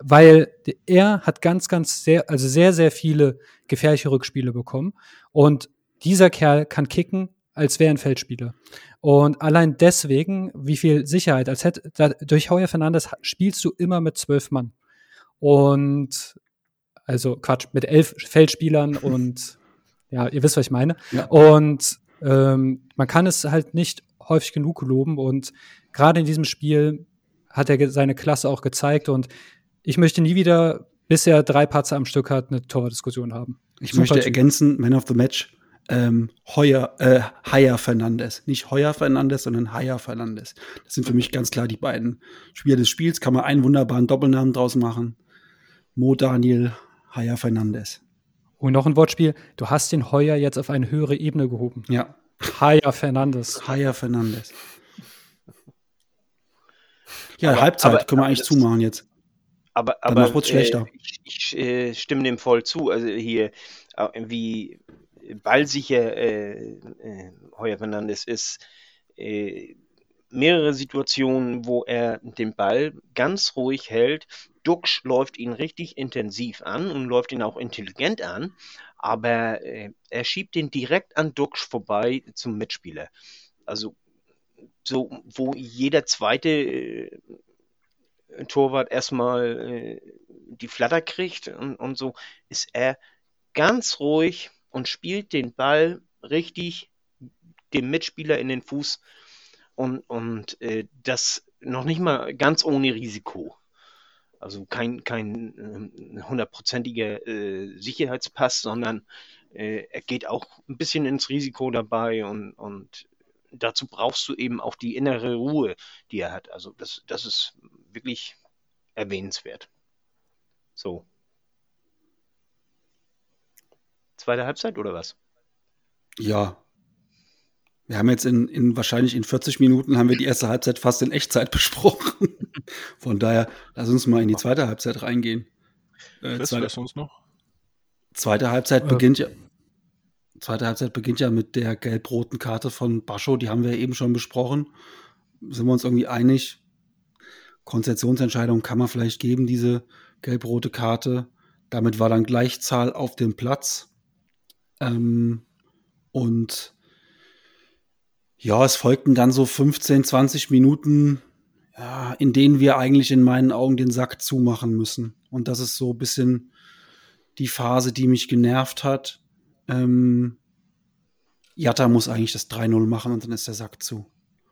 weil er hat ganz, ganz sehr, also sehr, sehr viele gefährliche Rückspiele bekommen. Und dieser Kerl kann kicken, als wäre ein Feldspieler. Und allein deswegen, wie viel Sicherheit, als hätte, da, durch Heuer Fernandes spielst du immer mit zwölf Mann. Und, also Quatsch, mit elf Feldspielern und, ja, ihr wisst, was ich meine. Ja. Und ähm, man kann es halt nicht häufig genug loben und gerade in diesem Spiel hat er seine Klasse auch gezeigt und ich möchte nie wieder, bis er drei Patzer am Stück hat, eine Torwart-Diskussion haben. Ich Super möchte typ. ergänzen, Man of the Match, ähm, Heuer, äh, Haya Fernandes. Nicht Heuer Fernandes, sondern Haya Fernandes. Das sind für mich ganz klar die beiden Spieler des Spiels. Kann man einen wunderbaren Doppelnamen draus machen. Mo Daniel, Haya Fernandes. Und noch ein Wortspiel. Du hast den Heuer jetzt auf eine höhere Ebene gehoben. Ja. Haya Fernandes. Haya Fernandes. Ja, aber, Halbzeit aber, können wir eigentlich zumachen jetzt. Aber, aber Danach wird's schlechter. Äh, ich, ich äh, stimme dem voll zu. Also hier, äh, wie ballsicher äh, äh, Heuer Fernandes ist, äh, mehrere Situationen, wo er den Ball ganz ruhig hält. Duxch läuft ihn richtig intensiv an und läuft ihn auch intelligent an, aber äh, er schiebt ihn direkt an Duxch vorbei zum Mitspieler. Also so, wo jeder zweite äh, Torwart erstmal äh, die Flatter kriegt und, und so, ist er ganz ruhig und spielt den Ball richtig dem Mitspieler in den Fuß und, und äh, das noch nicht mal ganz ohne Risiko. Also kein, kein äh, hundertprozentiger äh, Sicherheitspass, sondern äh, er geht auch ein bisschen ins Risiko dabei und, und dazu brauchst du eben auch die innere Ruhe, die er hat. Also das, das ist wirklich erwähnenswert. So. Zweite Halbzeit oder was? Ja. Wir haben jetzt in, in wahrscheinlich in 40 Minuten haben wir die erste Halbzeit fast in Echtzeit besprochen. Von daher, lass uns mal in die zweite Halbzeit reingehen. Äh, zweite, uns noch? Zweite Halbzeit äh, beginnt ja Zweite Halbzeit beginnt ja mit der gelb-roten Karte von Bascho, die haben wir eben schon besprochen. Sind wir uns irgendwie einig? Konzessionsentscheidung kann man vielleicht geben, diese gelb-rote Karte. Damit war dann Gleichzahl auf dem Platz. Ähm, und ja, es folgten dann so 15, 20 Minuten, ja, in denen wir eigentlich in meinen Augen den Sack zumachen müssen. Und das ist so ein bisschen die Phase, die mich genervt hat. Ähm, Jatta muss eigentlich das 3-0 machen und dann ist der Sack zu.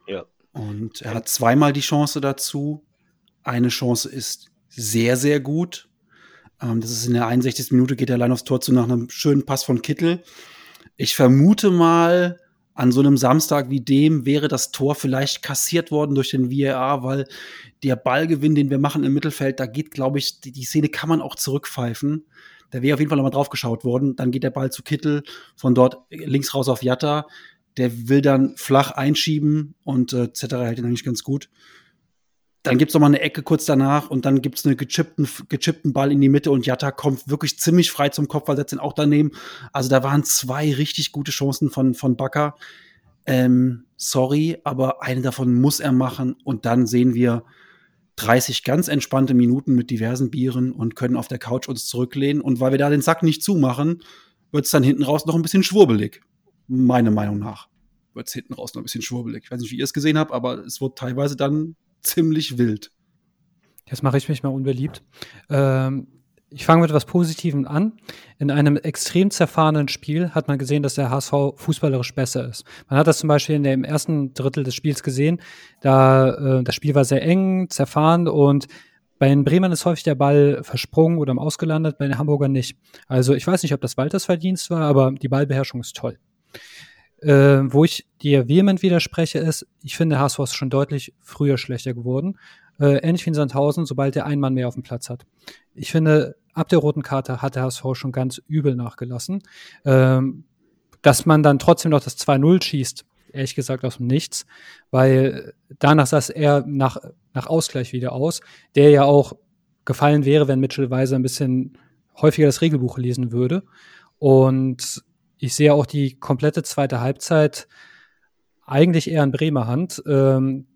Ja. Und er hat zweimal die Chance dazu. Eine Chance ist sehr, sehr gut. Ähm, das ist in der 61. Minute, geht er allein aufs Tor zu nach einem schönen Pass von Kittel. Ich vermute mal, an so einem Samstag wie dem wäre das Tor vielleicht kassiert worden durch den VAR, weil der Ballgewinn, den wir machen im Mittelfeld, da geht, glaube ich, die, die Szene kann man auch zurückpfeifen. Da wäre auf jeden Fall nochmal drauf geschaut worden. Dann geht der Ball zu Kittel, von dort links raus auf Jatta. Der will dann flach einschieben und äh, Zetterer hält ihn eigentlich ganz gut. Dann gibt's noch mal eine Ecke kurz danach und dann gibt's einen gechippten, gechippten Ball in die Mitte und Jatta kommt wirklich ziemlich frei zum Kopfball, setzt ihn auch daneben. Also da waren zwei richtig gute Chancen von, von Bakker. Ähm, sorry, aber eine davon muss er machen und dann sehen wir 30 ganz entspannte Minuten mit diversen Bieren und können auf der Couch uns zurücklehnen. Und weil wir da den Sack nicht zumachen, wird es dann hinten raus noch ein bisschen schwurbelig. Meiner Meinung nach wird es hinten raus noch ein bisschen schwurbelig. Ich weiß nicht, wie ihr es gesehen habt, aber es wird teilweise dann ziemlich wild. Jetzt mache ich mich mal unbeliebt. Ähm, ich fange mit etwas Positivem an. In einem extrem zerfahrenen Spiel hat man gesehen, dass der HSV fußballerisch besser ist. Man hat das zum Beispiel in dem ersten Drittel des Spiels gesehen. Da äh, das Spiel war sehr eng, zerfahren und bei den Bremern ist häufig der Ball versprungen oder ausgelandet, bei den Hamburgern nicht. Also ich weiß nicht, ob das Walters Verdienst war, aber die Ballbeherrschung ist toll. Äh, wo ich dir vehement widerspreche, ist, ich finde, HSV ist schon deutlich früher schlechter geworden. Äh, ähnlich wie in Sandhausen, sobald der ein Mann mehr auf dem Platz hat. Ich finde, ab der roten Karte hat der HSV schon ganz übel nachgelassen. Ähm, dass man dann trotzdem noch das 2-0 schießt, ehrlich gesagt aus dem Nichts, weil danach sah es eher nach, nach Ausgleich wieder aus, der ja auch gefallen wäre, wenn Mitchell Weiser ein bisschen häufiger das Regelbuch lesen würde. Und ich sehe auch die komplette zweite Halbzeit eigentlich eher in Bremer Hand. Ähm,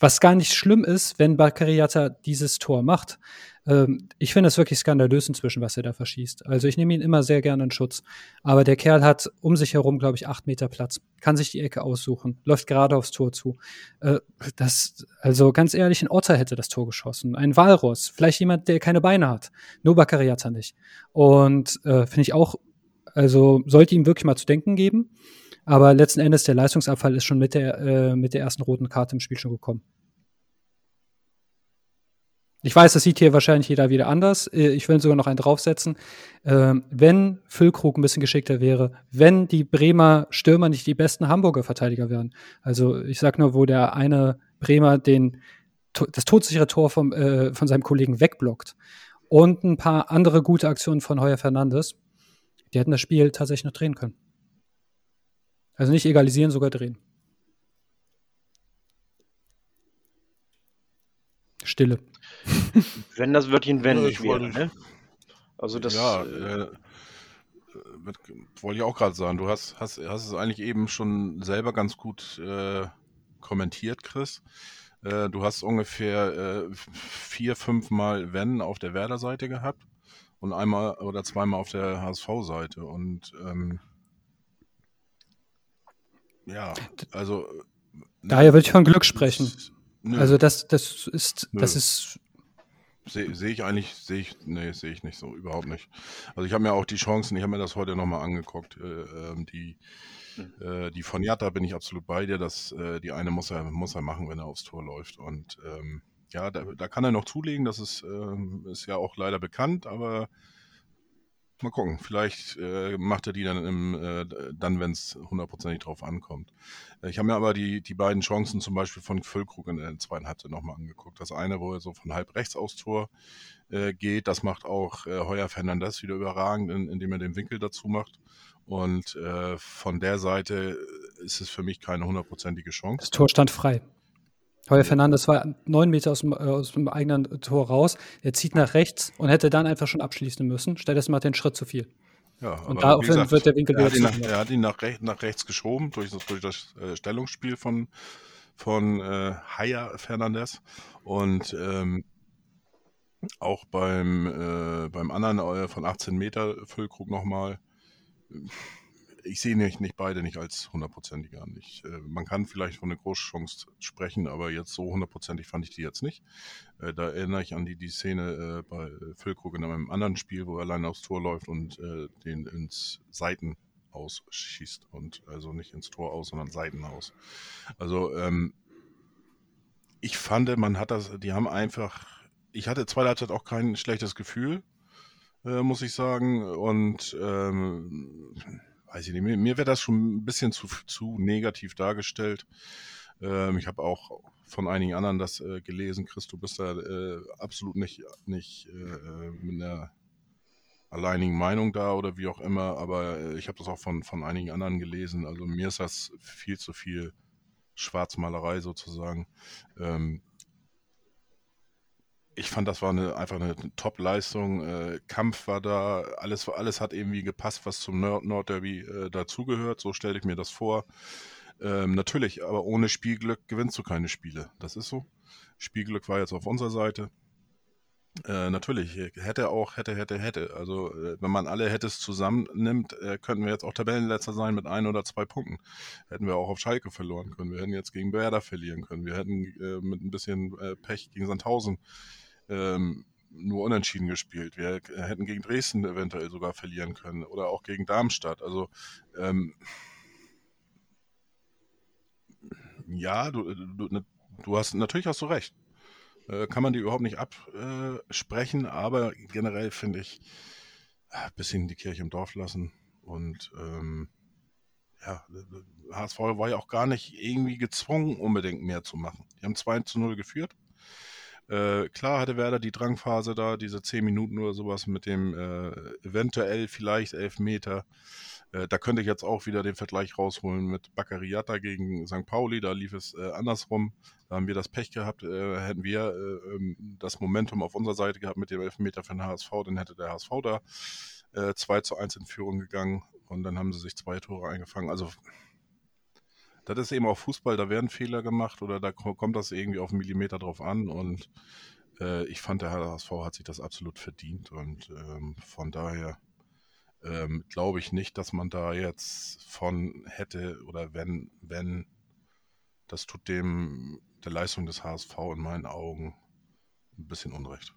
was gar nicht schlimm ist, wenn Bakariata dieses Tor macht. ähm, ich finde es wirklich skandalös inzwischen, was er da verschießt. Also ich nehme ihn immer sehr gerne in Schutz. Aber der Kerl hat um sich herum, glaube ich, acht Meter Platz, kann sich die Ecke aussuchen, läuft gerade aufs Tor zu. Äh, das, also ganz ehrlich, ein Otter hätte das Tor geschossen, ein Walross, vielleicht jemand, der keine Beine hat. Nur Bakariata nicht. Und äh, finde ich auch, also sollte ihm wirklich mal zu denken geben. Aber letzten Endes, der Leistungsabfall ist schon mit der, äh, mit der ersten roten Karte im Spiel schon gekommen. Ich weiß, das sieht hier wahrscheinlich jeder wieder anders. Äh, ich will sogar noch einen draufsetzen. Ähm, wenn Füllkrug ein bisschen geschickter wäre, wenn die Bremer Stürmer nicht die besten Hamburger Verteidiger wären. Also ich sag nur, wo der eine Bremer den, das todsichere Tor vom, äh, von seinem Kollegen wegblockt und ein paar andere gute Aktionen von Heuer Fernandes, die hätten das Spiel tatsächlich noch drehen können. Also nicht egalisieren, sogar drehen. Stille. Wenn das Wörtchen wenn nicht wäre, ne? Also das. Ja, äh, äh wollte ich auch gerade sagen. Du hast, hast, hast es eigentlich eben schon selber ganz gut äh, kommentiert, Chris. Äh, du hast ungefähr äh, vier, fünf Mal Wenn auf der Werder-Seite gehabt und einmal oder zweimal auf der HSV-Seite. Und ähm, ja, also. Daher würde ich von Glück sprechen. Nö. Also das, das ist, Nö. das ist. Sehe seh ich eigentlich, sehe ich, nee, sehe ich nicht so, überhaupt nicht. Also ich habe mir auch die Chancen, ich habe mir das heute nochmal angeguckt, äh, ähm, die, äh, die von Jatta bin ich absolut bei dir, dass äh, die eine muss er, muss er machen, wenn er aufs Tor läuft. Und ähm, ja, da, da, kann er noch zulegen, das ist, ähm, ist ja auch leider bekannt, aber Mal gucken, vielleicht äh, macht er die dann, im, äh, dann wenn es hundertprozentig drauf ankommt. Äh, ich habe mir aber die, die beiden Chancen zum Beispiel von Füllkrug in der zweiten Halbzeit nochmal angeguckt. Das eine, wo er so von halb rechts aus Tor äh, geht, das macht auch äh, Heuer Fernandes wieder überragend, in, indem er den Winkel dazu macht. Und äh, von der Seite ist es für mich keine hundertprozentige Chance. Das Tor stand frei. Heuer Fernandes war neun Meter aus dem, äh, aus dem, eigenen Tor raus. Er zieht nach rechts und hätte dann einfach schon abschließen müssen. Stattdessen macht er einen Schritt zu viel. Ja, und daraufhin gesagt, wird der Winkel er wieder nach, Er hat ihn nach, rechts, nach rechts geschoben durch das, durch das äh, Stellungsspiel von, von äh, Haya Fernandes. Und ähm, auch beim, äh, beim anderen äh, von 18 Meter Füllkrug nochmal ich sehe nicht, nicht beide nicht als hundertprozentig an. Ich, äh, man kann vielleicht von einer Großchance sprechen, aber jetzt so hundertprozentig fand ich die jetzt nicht. Äh, da erinnere ich an die, die Szene äh, bei Füllkrug in einem anderen Spiel, wo er alleine aufs Tor läuft und äh, den ins Seiten ausschießt und also nicht ins Tor aus, sondern Seiten aus. Also ähm, ich fand, man hat das, die haben einfach, ich hatte zweite Halbzeit auch kein schlechtes Gefühl, äh, muss ich sagen. Und ähm, weiß ich nicht, mir, mir wäre das schon ein bisschen zu, zu negativ dargestellt. Ähm, ich habe auch von einigen anderen das äh, gelesen. Chris, du bist da äh, absolut nicht, nicht äh, mit einer alleinigen Meinung da oder wie auch immer, aber äh, ich habe das auch von, von einigen anderen gelesen. Also mir ist das viel zu viel Schwarzmalerei sozusagen. Ähm, ich fand, das war eine, einfach eine Top-Leistung. Äh, Kampf war da, alles, alles hat irgendwie gepasst, was zum Nord Nordderby äh, dazugehört. So stelle ich mir das vor. Ähm, natürlich, aber ohne Spielglück gewinnst du keine Spiele. Das ist so. Spielglück war jetzt auf unserer Seite. Äh, natürlich, hätte auch, hätte, hätte, hätte. Also, äh, wenn man alle Hättes zusammennimmt, äh, könnten wir jetzt auch Tabellenletzter sein mit ein oder zwei Punkten. Hätten wir auch auf Schalke verloren können. Wir hätten jetzt gegen Werder verlieren können. Wir hätten äh, mit ein bisschen äh, Pech gegen Sandhausen ähm, nur unentschieden gespielt. Wir hätten gegen Dresden eventuell sogar verlieren können oder auch gegen Darmstadt. Also ähm, ja, du, du, ne, du, hast natürlich hast du recht. Äh, kann man die überhaupt nicht absprechen, aber generell finde ich ein bisschen die Kirche im Dorf lassen und ähm, ja, HSV war ja auch gar nicht irgendwie gezwungen, unbedingt mehr zu machen. Die haben 2 zu 0 geführt äh, klar hatte Werder die Drangphase da, diese 10 Minuten oder sowas mit dem äh, eventuell vielleicht 11 Meter. Äh, da könnte ich jetzt auch wieder den Vergleich rausholen mit Baccariata gegen St. Pauli. Da lief es äh, andersrum. Da haben wir das Pech gehabt. Äh, hätten wir äh, ähm, das Momentum auf unserer Seite gehabt mit dem 11 Meter für den HSV, dann hätte der HSV da 2 zu 1 in Führung gegangen und dann haben sie sich zwei Tore eingefangen. Also das ist eben auch Fußball, da werden Fehler gemacht oder da kommt das irgendwie auf einen Millimeter drauf an und Äh, ich fand, der HSV hat sich das absolut verdient und ähm, von daher ähm, glaube ich nicht, dass man da jetzt von hätte oder wenn, wenn, das tut dem der Leistung des HSV in meinen Augen ein bisschen Unrecht.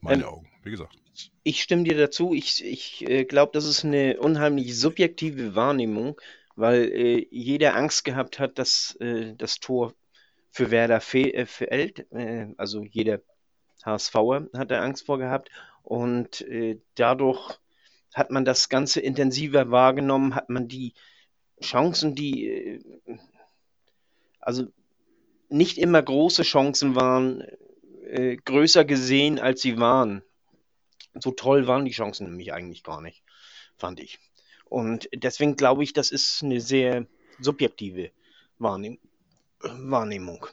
Meine ähm, Augen, wie gesagt. Ich stimme dir dazu. Ich, ich äh, glaube, das ist eine unheimlich subjektive Wahrnehmung, weil äh, jeder Angst gehabt hat, dass äh, das Tor für Werder äh, fällt. Äh, also jeder HSVer hat da Angst vor gehabt. Und äh, dadurch hat man das Ganze intensiver wahrgenommen, hat man die Chancen, die äh, also nicht immer große Chancen waren, äh, größer gesehen, als sie waren. So toll waren die Chancen nämlich eigentlich gar nicht, fand ich. Und deswegen glaube ich, das ist eine sehr subjektive Wahrnehm Wahrnehmung.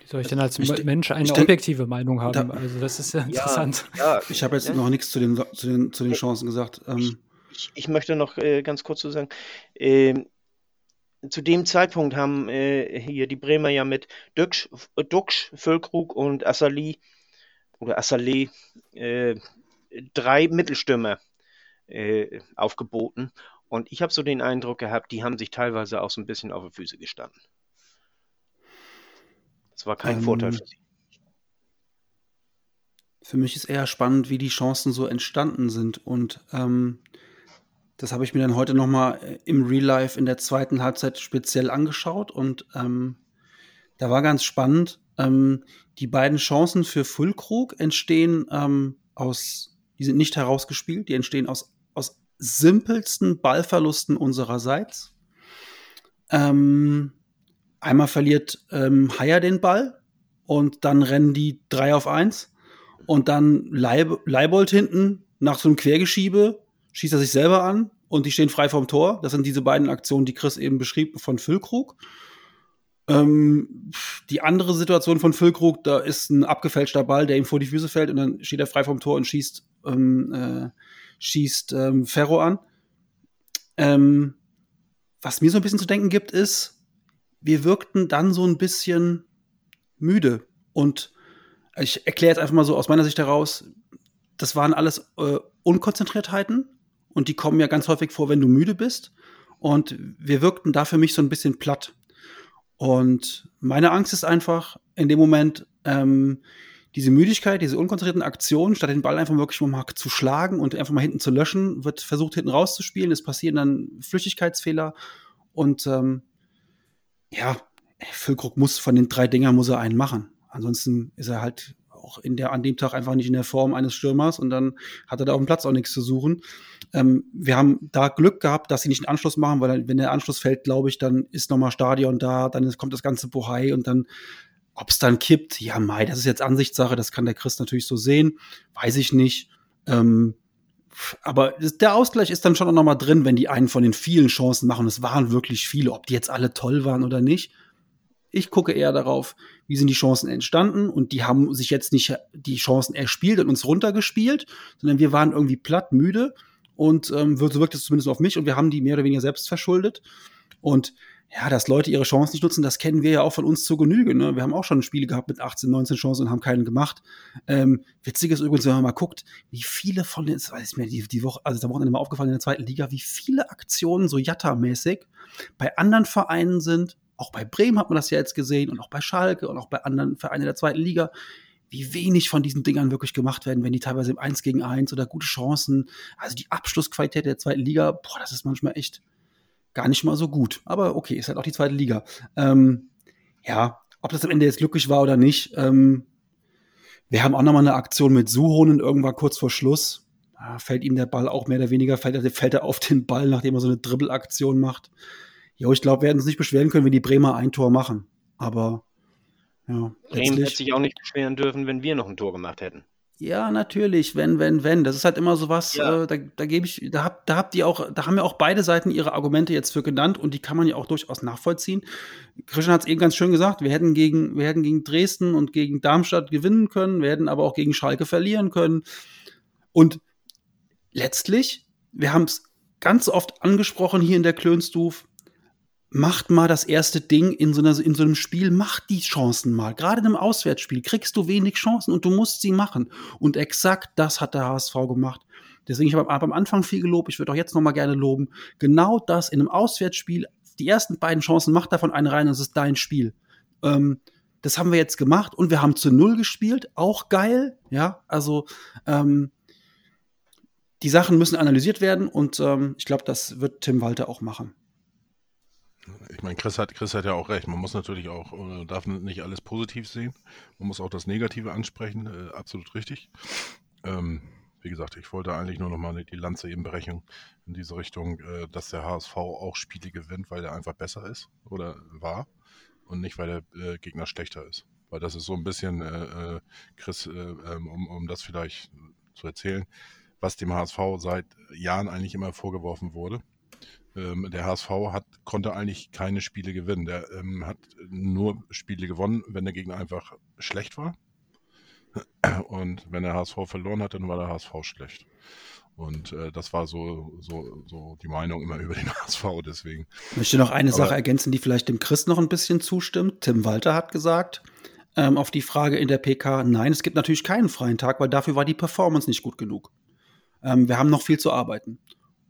Wie soll ich denn als ich, Mensch eine objektive Meinung haben? Da, also das ist ja interessant. Ja, ja, ich habe jetzt ja. noch nichts zu den, zu den, zu den Chancen gesagt. Ähm, ich, ich, möchte noch äh, ganz kurz zu sagen, äh, zu dem Zeitpunkt haben äh, hier die Bremer ja mit Dux, Dux Füllkrug und Assali oder Assalé äh, drei Mittelstürmer äh, aufgeboten. Und ich habe so den Eindruck gehabt, die haben sich teilweise auch so ein bisschen auf die Füße gestanden. Das war kein ähm, Vorteil für sie. Für mich ist eher spannend, wie die Chancen so entstanden sind. Und ähm, das habe ich mir dann heute noch mal äh, im Real Life in der zweiten Halbzeit speziell angeschaut und ähm, da war ganz spannend. Ähm, die beiden Chancen für Füllkrug entstehen ähm, aus, die sind nicht herausgespielt, die entstehen aus simpelsten Ballverlusten unsererseits. Ähm, einmal verliert ähm, Haier den Ball und dann rennen die drei auf eins und dann Leib Leibold hinten nach so einem Quergeschiebe schießt er sich selber an und die stehen frei vom Tor. Das sind diese beiden Aktionen, die Chris eben beschrieb von Füllkrug. Ähm, die andere Situation von Füllkrug, da ist ein abgefälschter Ball, der ihm vor die Füße fällt und dann steht er frei vom Tor und schießt, ähm, äh, schießt ähm, Ferro an. Ähm, was mir so ein bisschen zu denken gibt, ist, wir wirkten dann so ein bisschen müde. Und ich erkläre jetzt einfach mal so aus meiner Sicht heraus, das waren alles äh, Unkonzentriertheiten und die kommen ja ganz häufig vor, wenn du müde bist. Und wir wirkten da für mich so ein bisschen platt. Und meine Angst ist einfach in dem Moment, ähm, diese Müdigkeit, diese unkonzentrierten Aktionen, statt den Ball einfach wirklich mal zu schlagen und einfach mal hinten zu löschen, wird versucht, hinten rauszuspielen. Es passieren dann Flüchtigkeitsfehler. Und ähm, ja, Füllkrug muss von den drei Dingern muss er einen machen. Ansonsten ist er halt auch in der, an dem Tag einfach nicht in der Form eines Stürmers und dann hat er da auf dem Platz auch nichts zu suchen. Ähm, wir haben da Glück gehabt, dass sie nicht einen Anschluss machen, weil wenn der Anschluss fällt, glaube ich, dann ist nochmal Stadion da, dann kommt das ganze Bohai und dann, ob es dann kippt, ja, Mai, das ist jetzt Ansichtssache, das kann der Chris natürlich so sehen, weiß ich nicht. Ähm, aber der Ausgleich ist dann schon auch noch mal drin, wenn die einen von den vielen Chancen machen. Es waren wirklich viele, ob die jetzt alle toll waren oder nicht. Ich gucke eher darauf, wie sind die Chancen entstanden und die haben sich jetzt nicht die Chancen erspielt und uns runtergespielt, sondern wir waren irgendwie platt, müde und ähm, so wirkt es zumindest auf mich und wir haben die mehr oder weniger selbst verschuldet. Und ja, dass Leute ihre Chancen nicht nutzen, das kennen wir ja auch von uns zur Genüge. Ne? Wir haben auch schon Spiele gehabt mit 18, 19 Chancen und haben keinen gemacht. Ähm, witzig ist übrigens, wenn man mal guckt, wie viele von den, das weiß mir die, die Woche, also da Wochenende mal aufgefallen in der zweiten Liga, wie viele Aktionen so Jatta-mäßig bei anderen Vereinen sind, auch bei Bremen hat man das ja jetzt gesehen und auch bei Schalke und auch bei anderen Vereinen der zweiten Liga, wie wenig von diesen Dingern wirklich gemacht werden, wenn die teilweise im 1 gegen 1 oder gute Chancen, also die Abschlussqualität der zweiten Liga, boah, das ist manchmal echt gar nicht mal so gut. Aber okay, ist halt auch die zweite Liga. Ähm, ja, ob das am Ende jetzt glücklich war oder nicht, ähm, wir haben auch nochmal eine Aktion mit Suhonen irgendwann kurz vor Schluss. Da fällt ihm der Ball auch mehr oder weniger, fällt, fällt er auf den Ball, nachdem er so eine Dribbelaktion macht. Jo, ich glaube, wir hätten uns nicht beschweren können, wenn die Bremer ein Tor machen. Aber ja. Bremen hätte sich auch nicht beschweren dürfen, wenn wir noch ein Tor gemacht hätten. Ja, natürlich, wenn, wenn, wenn. Das ist halt immer so was, ja. äh, da, da gebe ich, da habt, da habt ihr auch, da haben ja auch beide Seiten ihre Argumente jetzt für genannt und die kann man ja auch durchaus nachvollziehen. Christian hat es eben ganz schön gesagt, wir hätten gegen, wir hätten gegen Dresden und gegen Darmstadt gewinnen können, wir hätten aber auch gegen Schalke verlieren können. Und letztlich, wir haben es ganz oft angesprochen hier in der Klönstuf, macht mal das erste Ding in so, einer, in so einem Spiel, macht die Chancen mal. Gerade in einem Auswärtsspiel kriegst du wenig Chancen und du musst sie machen. Und exakt das hat der HSV gemacht. Deswegen, ich habe am Anfang viel gelobt, ich würde auch jetzt noch mal gerne loben. Genau das in einem Auswärtsspiel, die ersten beiden Chancen, macht davon eine rein, das ist dein Spiel. Ähm, das haben wir jetzt gemacht und wir haben zu Null gespielt, auch geil, ja, also ähm, die Sachen müssen analysiert werden und ähm, ich glaube, das wird Tim Walter auch machen. Ich meine, Chris hat, Chris hat ja auch recht. Man muss natürlich auch, äh, darf nicht alles positiv sehen. Man muss auch das Negative ansprechen. Äh, absolut richtig. Ähm, wie gesagt, ich wollte eigentlich nur noch mal die Lanze eben brechen in diese Richtung, äh, dass der HSV auch Spiele gewinnt, weil er einfach besser ist oder war und nicht, weil der äh, Gegner schlechter ist. Weil das ist so ein bisschen, äh, äh Chris, ähm, um, um das vielleicht zu erzählen, was dem HSV seit Jahren eigentlich immer vorgeworfen wurde ähm, der HSV hat, konnte eigentlich keine Spiele gewinnen. Der ähm, hat nur Spiele gewonnen, wenn der Gegner einfach schlecht war. Und wenn der HSV verloren hat, dann war der HSV schlecht. Und äh, das war so, so, so die Meinung immer über den HSV, deswegen. Ich möchte noch eine Aber, Sache ergänzen, die vielleicht dem Chris noch ein bisschen zustimmt. Tim Walter hat gesagt, ähm, auf die Frage in der PK, nein, es gibt natürlich keinen freien Tag, weil dafür war die Performance nicht gut genug. Ähm, wir haben noch viel zu arbeiten.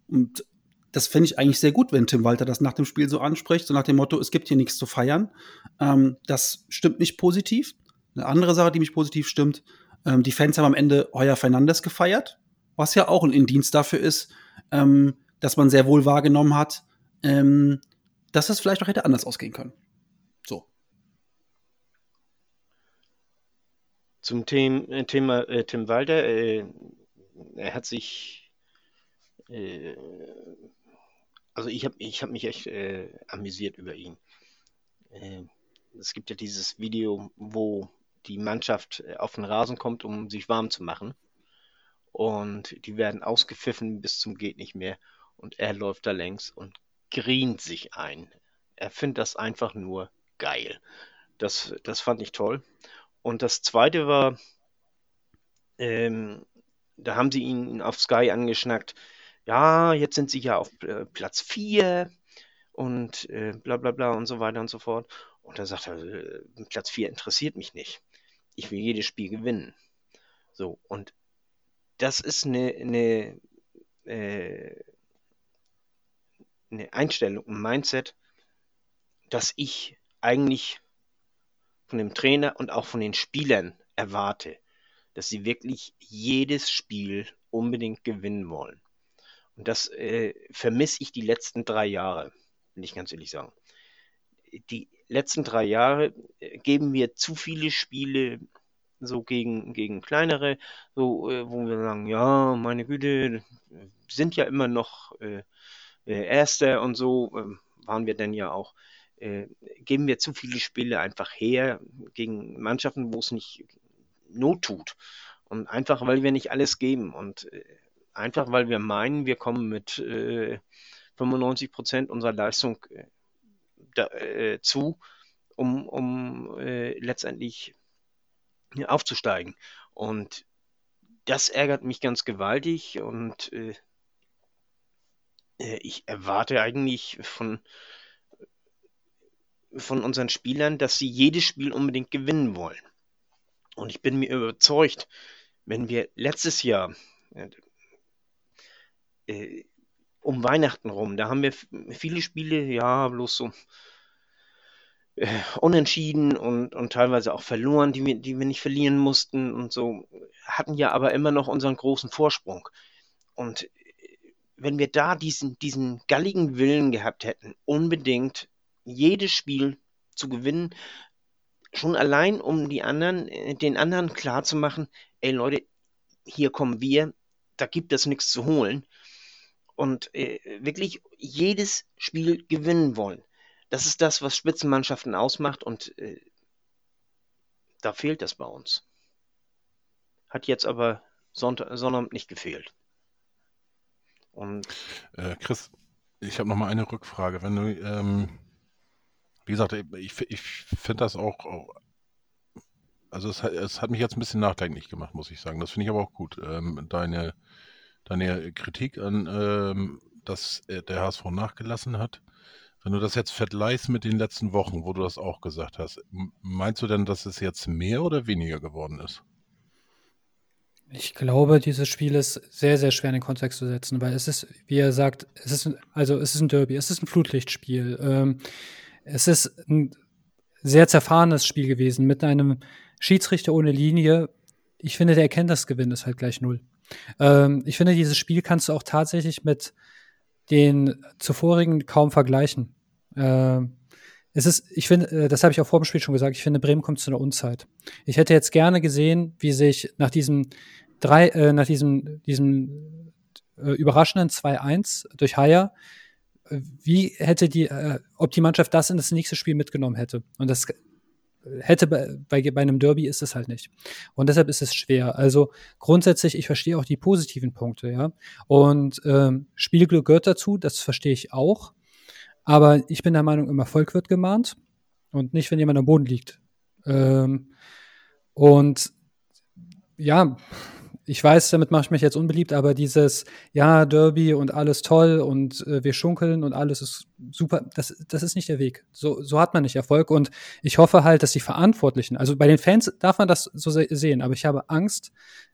Und das fände ich eigentlich sehr gut, wenn Tim Walter das nach dem Spiel so anspricht, so nach dem Motto, es gibt hier nichts zu feiern. Ähm, das stimmt mich positiv. Eine andere Sache, die mich positiv stimmt, ähm, die Fans haben am Ende Heuer Fernandes gefeiert, was ja auch ein Indienst dafür ist, ähm, dass man sehr wohl wahrgenommen hat, ähm, dass es vielleicht auch hätte anders ausgehen können. So. Zum Thema, äh, Thema äh, Tim Walter, äh, er hat sich äh, also ich habe ich hab mich echt äh, amüsiert über ihn. Äh, es gibt ja dieses Video, wo die Mannschaft äh, auf den Rasen kommt, um sich warm zu machen. Und die werden ausgepfiffen bis zum geht nicht mehr. Und er läuft da längs und grient sich ein. Er findet das einfach nur geil. Das, das fand ich toll. Und das zweite war, ähm, da haben sie ihn auf Sky angeschnackt, ja, jetzt sind sie ja auf äh, Platz 4 und äh, bla bla bla und so weiter und so fort. Und da sagt er, äh, Platz 4 interessiert mich nicht. Ich will jedes Spiel gewinnen. So, und das ist eine, eine, äh, eine Einstellung, ein Mindset, dass ich eigentlich von dem Trainer und auch von den Spielern erwarte, dass sie wirklich jedes Spiel unbedingt gewinnen wollen. Und das äh, vermisse ich die letzten drei Jahre, will ich ganz ehrlich sagen. Die letzten drei Jahre äh, geben wir zu viele Spiele so gegen, gegen kleinere, so, äh, wo wir sagen, ja, meine Güte, sind ja immer noch äh, äh Erster und so, äh, waren wir denn ja auch. Äh, geben wir zu viele Spiele einfach her gegen Mannschaften, wo es nicht Not tut. Und einfach, weil wir nicht alles geben. Und Einfach weil wir meinen, wir kommen mit äh, 95 Prozent unserer Leistung äh, da, äh, zu, um, um äh, letztendlich aufzusteigen. Und das ärgert mich ganz gewaltig und äh, äh, ich erwarte eigentlich von, von unseren Spielern, dass sie jedes Spiel unbedingt gewinnen wollen. Und ich bin mir überzeugt, wenn wir letztes Jahr, äh, um Weihnachten rum. Da haben wir viele Spiele, ja, bloß so äh, unentschieden und, und teilweise auch verloren, die wir, die wir nicht verlieren mussten und so, hatten ja aber immer noch unseren großen Vorsprung. Und äh, wenn wir da diesen, diesen galligen Willen gehabt hätten, unbedingt jedes Spiel zu gewinnen, schon allein um die anderen, äh, den anderen klarzumachen, ey Leute, hier kommen wir, da gibt es nichts zu holen und äh, wirklich jedes Spiel gewinnen wollen. Das ist das, was Spitzenmannschaften ausmacht und äh, da fehlt das bei uns. Hat jetzt aber Sonnabend nicht gefehlt. Und äh, Chris, ich habe noch mal eine Rückfrage. Wenn du, ähm, wie gesagt, ich, ich finde das auch, auch also es, es, hat mich jetzt ein bisschen nachdenklich gemacht, muss ich sagen. Das finde ich aber auch gut. Ähm, deine deine Kritik an, ähm, dass der HSV nachgelassen hat. Wenn du das jetzt vergleichst mit den letzten Wochen, wo du das auch gesagt hast, meinst du denn, dass es jetzt mehr oder weniger geworden ist? Ich glaube, dieses Spiel ist sehr, sehr schwer in den Kontext zu setzen, weil es ist, wie er sagt, es ist, also es ist ein Derby, es ist ein Flutlichtspiel. Ähm, es ist ein sehr zerfahrenes Spiel gewesen mit einem Schiedsrichter ohne Linie. Ich finde, der Erkenntnisgewinn ist halt gleich null. Ähm, ich finde, dieses Spiel kannst du auch tatsächlich mit den zuvorigen kaum vergleichen. Ähm, es ist, ich finde, äh, das habe ich auch vor dem Spiel schon gesagt, ich finde, Bremen kommt zu einer Unzeit. Ich hätte jetzt gerne gesehen, wie sich nach diesem drei, äh, nach diesem, diesem äh, überraschenden 2-1 durch Haier, äh, wie hätte die, äh, ob die Mannschaft das in das nächste Spiel mitgenommen hätte. Und das hätte bei, bei, bei einem Derby ist es halt nicht. Und deshalb ist es schwer. Also grundsätzlich, ich verstehe auch die positiven Punkte, ja. Und ähm, Spielglück gehört dazu, das verstehe ich auch. Aber ich bin der Meinung, im Erfolg wird gemahnt und nicht, wenn jemand am Boden liegt. Ähm, und ja, ich weiß, damit mache ich mich jetzt unbeliebt, aber dieses, ja, Derby und alles toll und äh, wir schunkeln und alles ist super, das, das ist nicht der Weg. So, so hat man nicht Erfolg und ich hoffe halt, dass die Verantwortlichen, also bei den Fans darf man das so se sehen, aber ich habe Angst,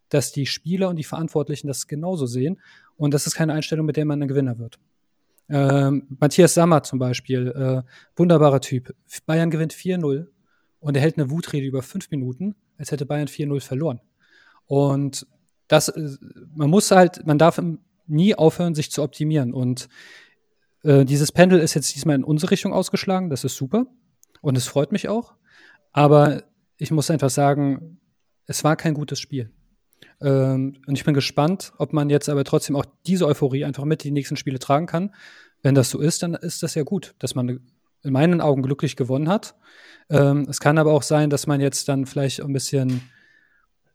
dass die Spieler und die Verantwortlichen das genauso sehen und das ist keine Einstellung, mit der man ein Gewinner wird. Ähm, Matthias Sammer zum Beispiel, äh, wunderbarer Typ. Bayern gewinnt 4-0 und er hält eine Wutrede über fünf Minuten, als hätte Bayern 4-0 verloren. Und das, man muss halt, man darf nie aufhören, sich zu optimieren. Und äh, dieses Pendel ist jetzt diesmal in unsere Richtung ausgeschlagen, das ist super. Und es freut mich auch. Aber ich muss einfach sagen, es war kein gutes Spiel. Ähm, und ich bin gespannt, ob man jetzt aber trotzdem auch diese Euphorie einfach mit in die nächsten Spiele tragen kann. Wenn das so ist, dann ist das ja gut, dass man in meinen Augen glücklich gewonnen hat. Ähm, es kann aber auch sein, dass man jetzt dann vielleicht ein bisschen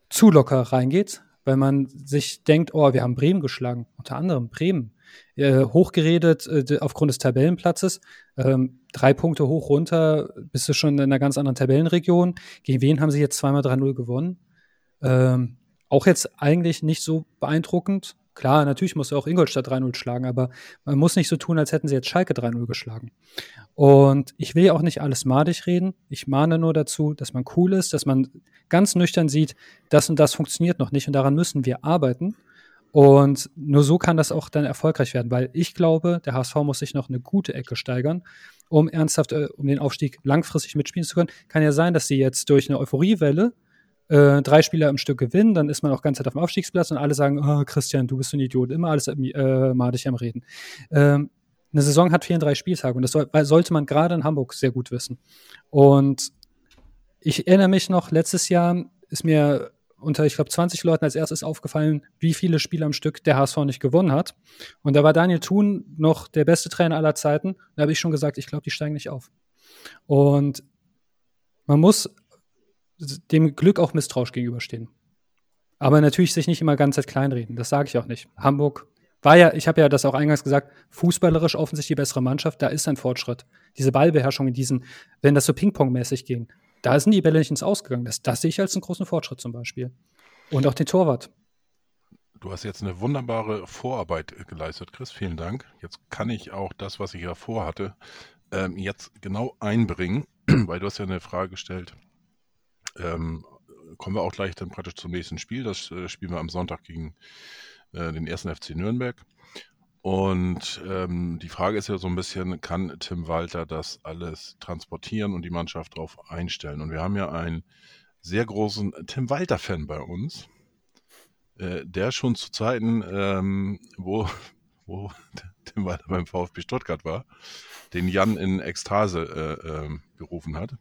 zu locker reingeht, weil man sich denkt, oh, wir haben Bremen geschlagen, unter anderem Bremen. Äh, hochgeredet äh, aufgrund des Tabellenplatzes. Ähm, drei Punkte hoch runter, bist du schon in einer ganz anderen Tabellenregion. Gegen wen haben sie jetzt zweimal 3-0 gewonnen? Ähm, auch jetzt eigentlich nicht so beeindruckend. Klar, natürlich muss auch Ingolstadt 3-0 schlagen, aber man muss nicht so tun, als hätten sie jetzt Schalke 3-0 geschlagen. Und ich will ja auch nicht alles madig reden. Ich mahne nur dazu, dass man cool ist, dass man ganz nüchtern sieht, das und das funktioniert noch nicht und daran müssen wir arbeiten. Und nur so kann das auch dann erfolgreich werden, weil ich glaube, der HSV muss sich noch eine gute Ecke steigern, um ernsthaft, äh, um den Aufstieg langfristig mitspielen zu können. Kann ja sein, dass sie jetzt durch eine Euphoriewelle äh, drei Spieler im Stück gewinnen, dann ist man auch ganz auf dem Aufstiegsplatz und alle sagen, oh, Christian, du bist ein Idiot, immer alles äh, madig am Reden. Ähm, eine Saison hat 34 Spieltage und das soll, sollte man gerade in Hamburg sehr gut wissen. Und ich erinnere mich noch, letztes Jahr ist mir unter, ich glaube, 20 Leuten als erstes aufgefallen, wie viele Spiele am Stück der HSV nicht gewonnen hat. Und da war Daniel Thun noch der beste Trainer aller Zeiten. Da habe ich schon gesagt, ich glaube, die steigen nicht auf. Und man muss dem Glück auch misstrauisch gegenüberstehen. Aber natürlich sich nicht immer ganz Zeit kleinreden. Das sage ich auch nicht. Hamburg war ja, ich habe ja das auch eingangs gesagt, fußballerisch offensichtlich die bessere Mannschaft, da ist ein Fortschritt. Diese Ballbeherrschung in diesen, wenn das so Ping-Pong-mäßig ging, da sind die Bälle nicht ins Ausgegangen. Das, das sehe ich als einen großen Fortschritt zum Beispiel. Und auch den Torwart. Du hast jetzt eine wunderbare Vorarbeit geleistet, Chris. Vielen Dank. Jetzt kann ich auch das, was ich ja vorhatte, ähm, jetzt genau einbringen, weil du hast ja eine Frage gestellt, ähm, kommen wir auch gleich dann praktisch zum nächsten Spiel. Das äh, spielen wir am Sonntag gegen äh, den ersten FC Nürnberg. Und ähm, die Frage ist ja so ein bisschen, kann Tim Walter das alles transportieren und die Mannschaft darauf einstellen? Und wir haben ja einen sehr großen Tim Walter-Fan bei uns, äh, der schon zu Zeiten, ähm, wo, wo Tim Walter beim VfB Stuttgart war, den Jan in Ekstase äh, äh, gerufen hat.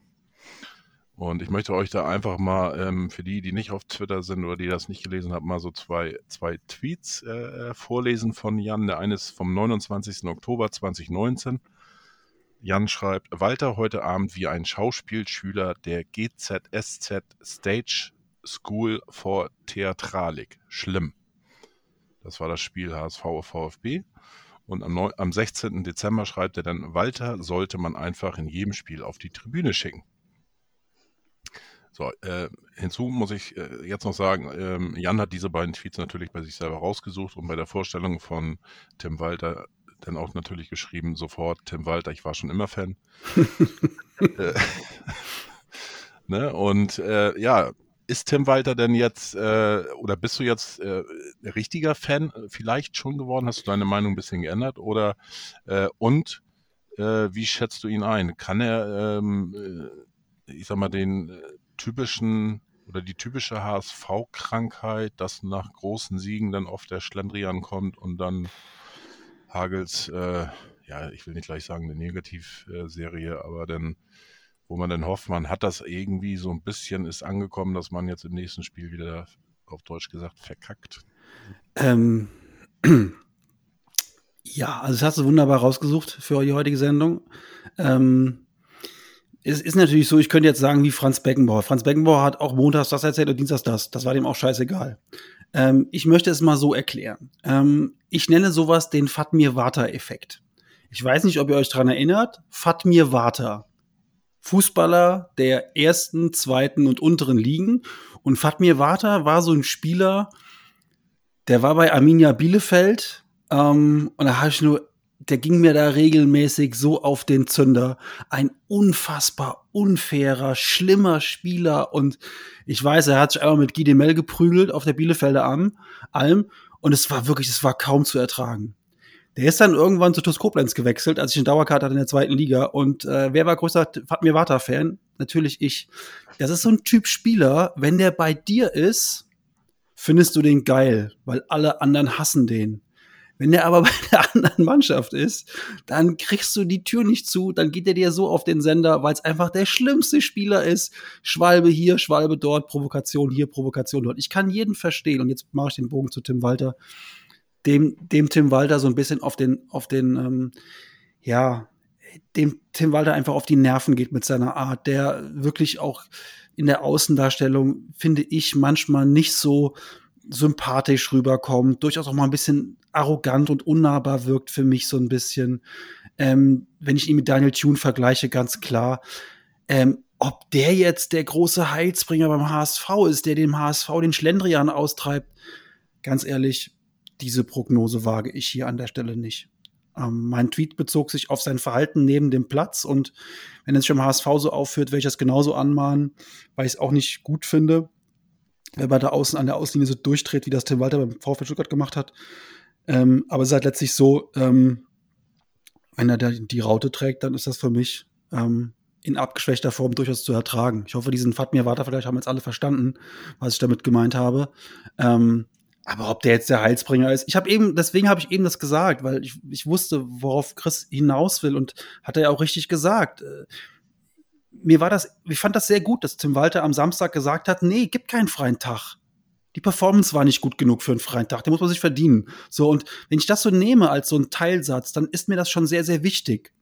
Und ich möchte euch da einfach mal, ähm, für die, die nicht auf Twitter sind oder die das nicht gelesen haben, mal so zwei, zwei Tweets äh, vorlesen von Jan. Der eine ist vom 29. Oktober 2019. Jan schreibt, Walter heute Abend wie ein Schauspielschüler der GZSZ Stage School for Theatralik. Schlimm. Das war das Spiel HSV VfB. Und am, am 16. Dezember schreibt er dann, Walter sollte man einfach in jedem Spiel auf die Tribüne schicken. So, äh, hinzu muss ich äh, jetzt noch sagen, ähm, Jan hat diese beiden Tweets natürlich bei sich selber rausgesucht und bei der Vorstellung von Tim Walter dann auch natürlich geschrieben, sofort Tim Walter, ich war schon immer Fan. Äh, ne? Und äh, ja, ist Tim Walter denn jetzt, äh, oder bist du jetzt äh, richtiger Fan vielleicht schon geworden? Hast du deine Meinung ein bisschen geändert? Oder und wie schätzt du ihn ein? Kann er, ähm, ich sag mal, den typischen oder die typische HSV-Krankheit, dass nach großen Siegen dann oft der Schlendrian kommt und dann Hagels, äh, ja, ich will nicht gleich sagen eine Negativserie, aber dann, wo man dann hofft, man hat das irgendwie so ein bisschen ist angekommen, dass man jetzt im nächsten Spiel wieder auf Deutsch gesagt verkackt. Ähm, ja, also das hast du wunderbar rausgesucht für die heutige Sendung. Ähm, es ist natürlich so, ich könnte jetzt sagen, wie Franz Beckenbauer. Franz Beckenbauer hat auch montags das erzählt und dienstags das. Das war dem auch scheißegal. Ähm, ich möchte es mal so erklären. Ähm, ich nenne sowas den Fatmir-Vata-Effekt. Ich weiß nicht, ob ihr euch dran erinnert. Fatmir Vata. Fußballer der ersten, zweiten und unteren Ligen. Und Fatmir Vata war so ein Spieler, der war bei Arminia Bielefeld. Ähm, und da habe ich nur der ging mir da regelmäßig so auf den Zünder. Ein unfassbar unfairer, schlimmer Spieler. Und ich weiß, er hat sich einmal mit Guy Demel geprügelt auf der Bielefelder Alm. Und es war wirklich, es war kaum zu ertragen. Der ist dann irgendwann zu TuS Koblenz gewechselt, als ich eine Dauerkarte hatte in der zweiten Liga. Und äh, wer war größter Fatmir Vata-Fan? Natürlich ich. Das ist so ein Typ Spieler, wenn der bei dir ist, findest du den geil, weil alle anderen hassen den. Wenn der aber bei der anderen Mannschaft ist, dann kriegst du die Tür nicht zu, dann geht er dir so auf den Sender, weil es einfach der schlimmste Spieler ist. Schwalbe hier, Schwalbe dort, Provokation hier, Provokation dort. Ich kann jeden verstehen. Und jetzt mache ich den Bogen zu Tim Walter, dem, dem Tim Walter so ein bisschen auf den, auf den, ähm, ja, dem Tim Walter einfach auf die Nerven geht mit seiner Art, der wirklich auch in der Außendarstellung, finde ich, manchmal nicht so sympathisch rüberkommt, durchaus auch mal ein bisschen arrogant und unnahbar wirkt für mich so ein bisschen. Ähm, wenn ich ihn mit Daniel Thune vergleiche, ganz klar. Ähm, ob der jetzt der große Heilsbringer beim HSV ist, der dem HSV den Schlendrian austreibt, ganz ehrlich, diese Prognose wage ich hier an der Stelle nicht. Ähm, mein Tweet bezog sich auf sein Verhalten neben dem Platz und wenn es sich am HSV so aufführt, werde ich das genauso anmahnen, weil ich es auch nicht gut finde wenn man da außen an der Auslinie so durchdreht, wie das Tim Walter beim VfL Stuttgart gemacht hat. Ähm, aber es ist halt letztlich so, ähm, wenn er der, die Raute trägt, dann ist das für mich ähm, in abgeschwächter Form durchaus zu ertragen. Ich hoffe, diesen Fatmir Vata vielleicht haben jetzt alle verstanden, was ich damit gemeint habe. Ähm, aber ob der jetzt der Heilsbringer ist, ich habe eben, deswegen habe ich eben das gesagt, weil ich, ich wusste, worauf Chris hinaus will und hat er ja auch richtig gesagt. Äh, mir war das, ich fand das sehr gut, dass Tim Walter am Samstag gesagt hat, nee, gibt keinen freien Tag. Die Performance war nicht gut genug für einen freien Tag, den muss man sich verdienen. So, und wenn ich das so nehme als so einen Teilsatz, dann ist mir das schon sehr, sehr wichtig.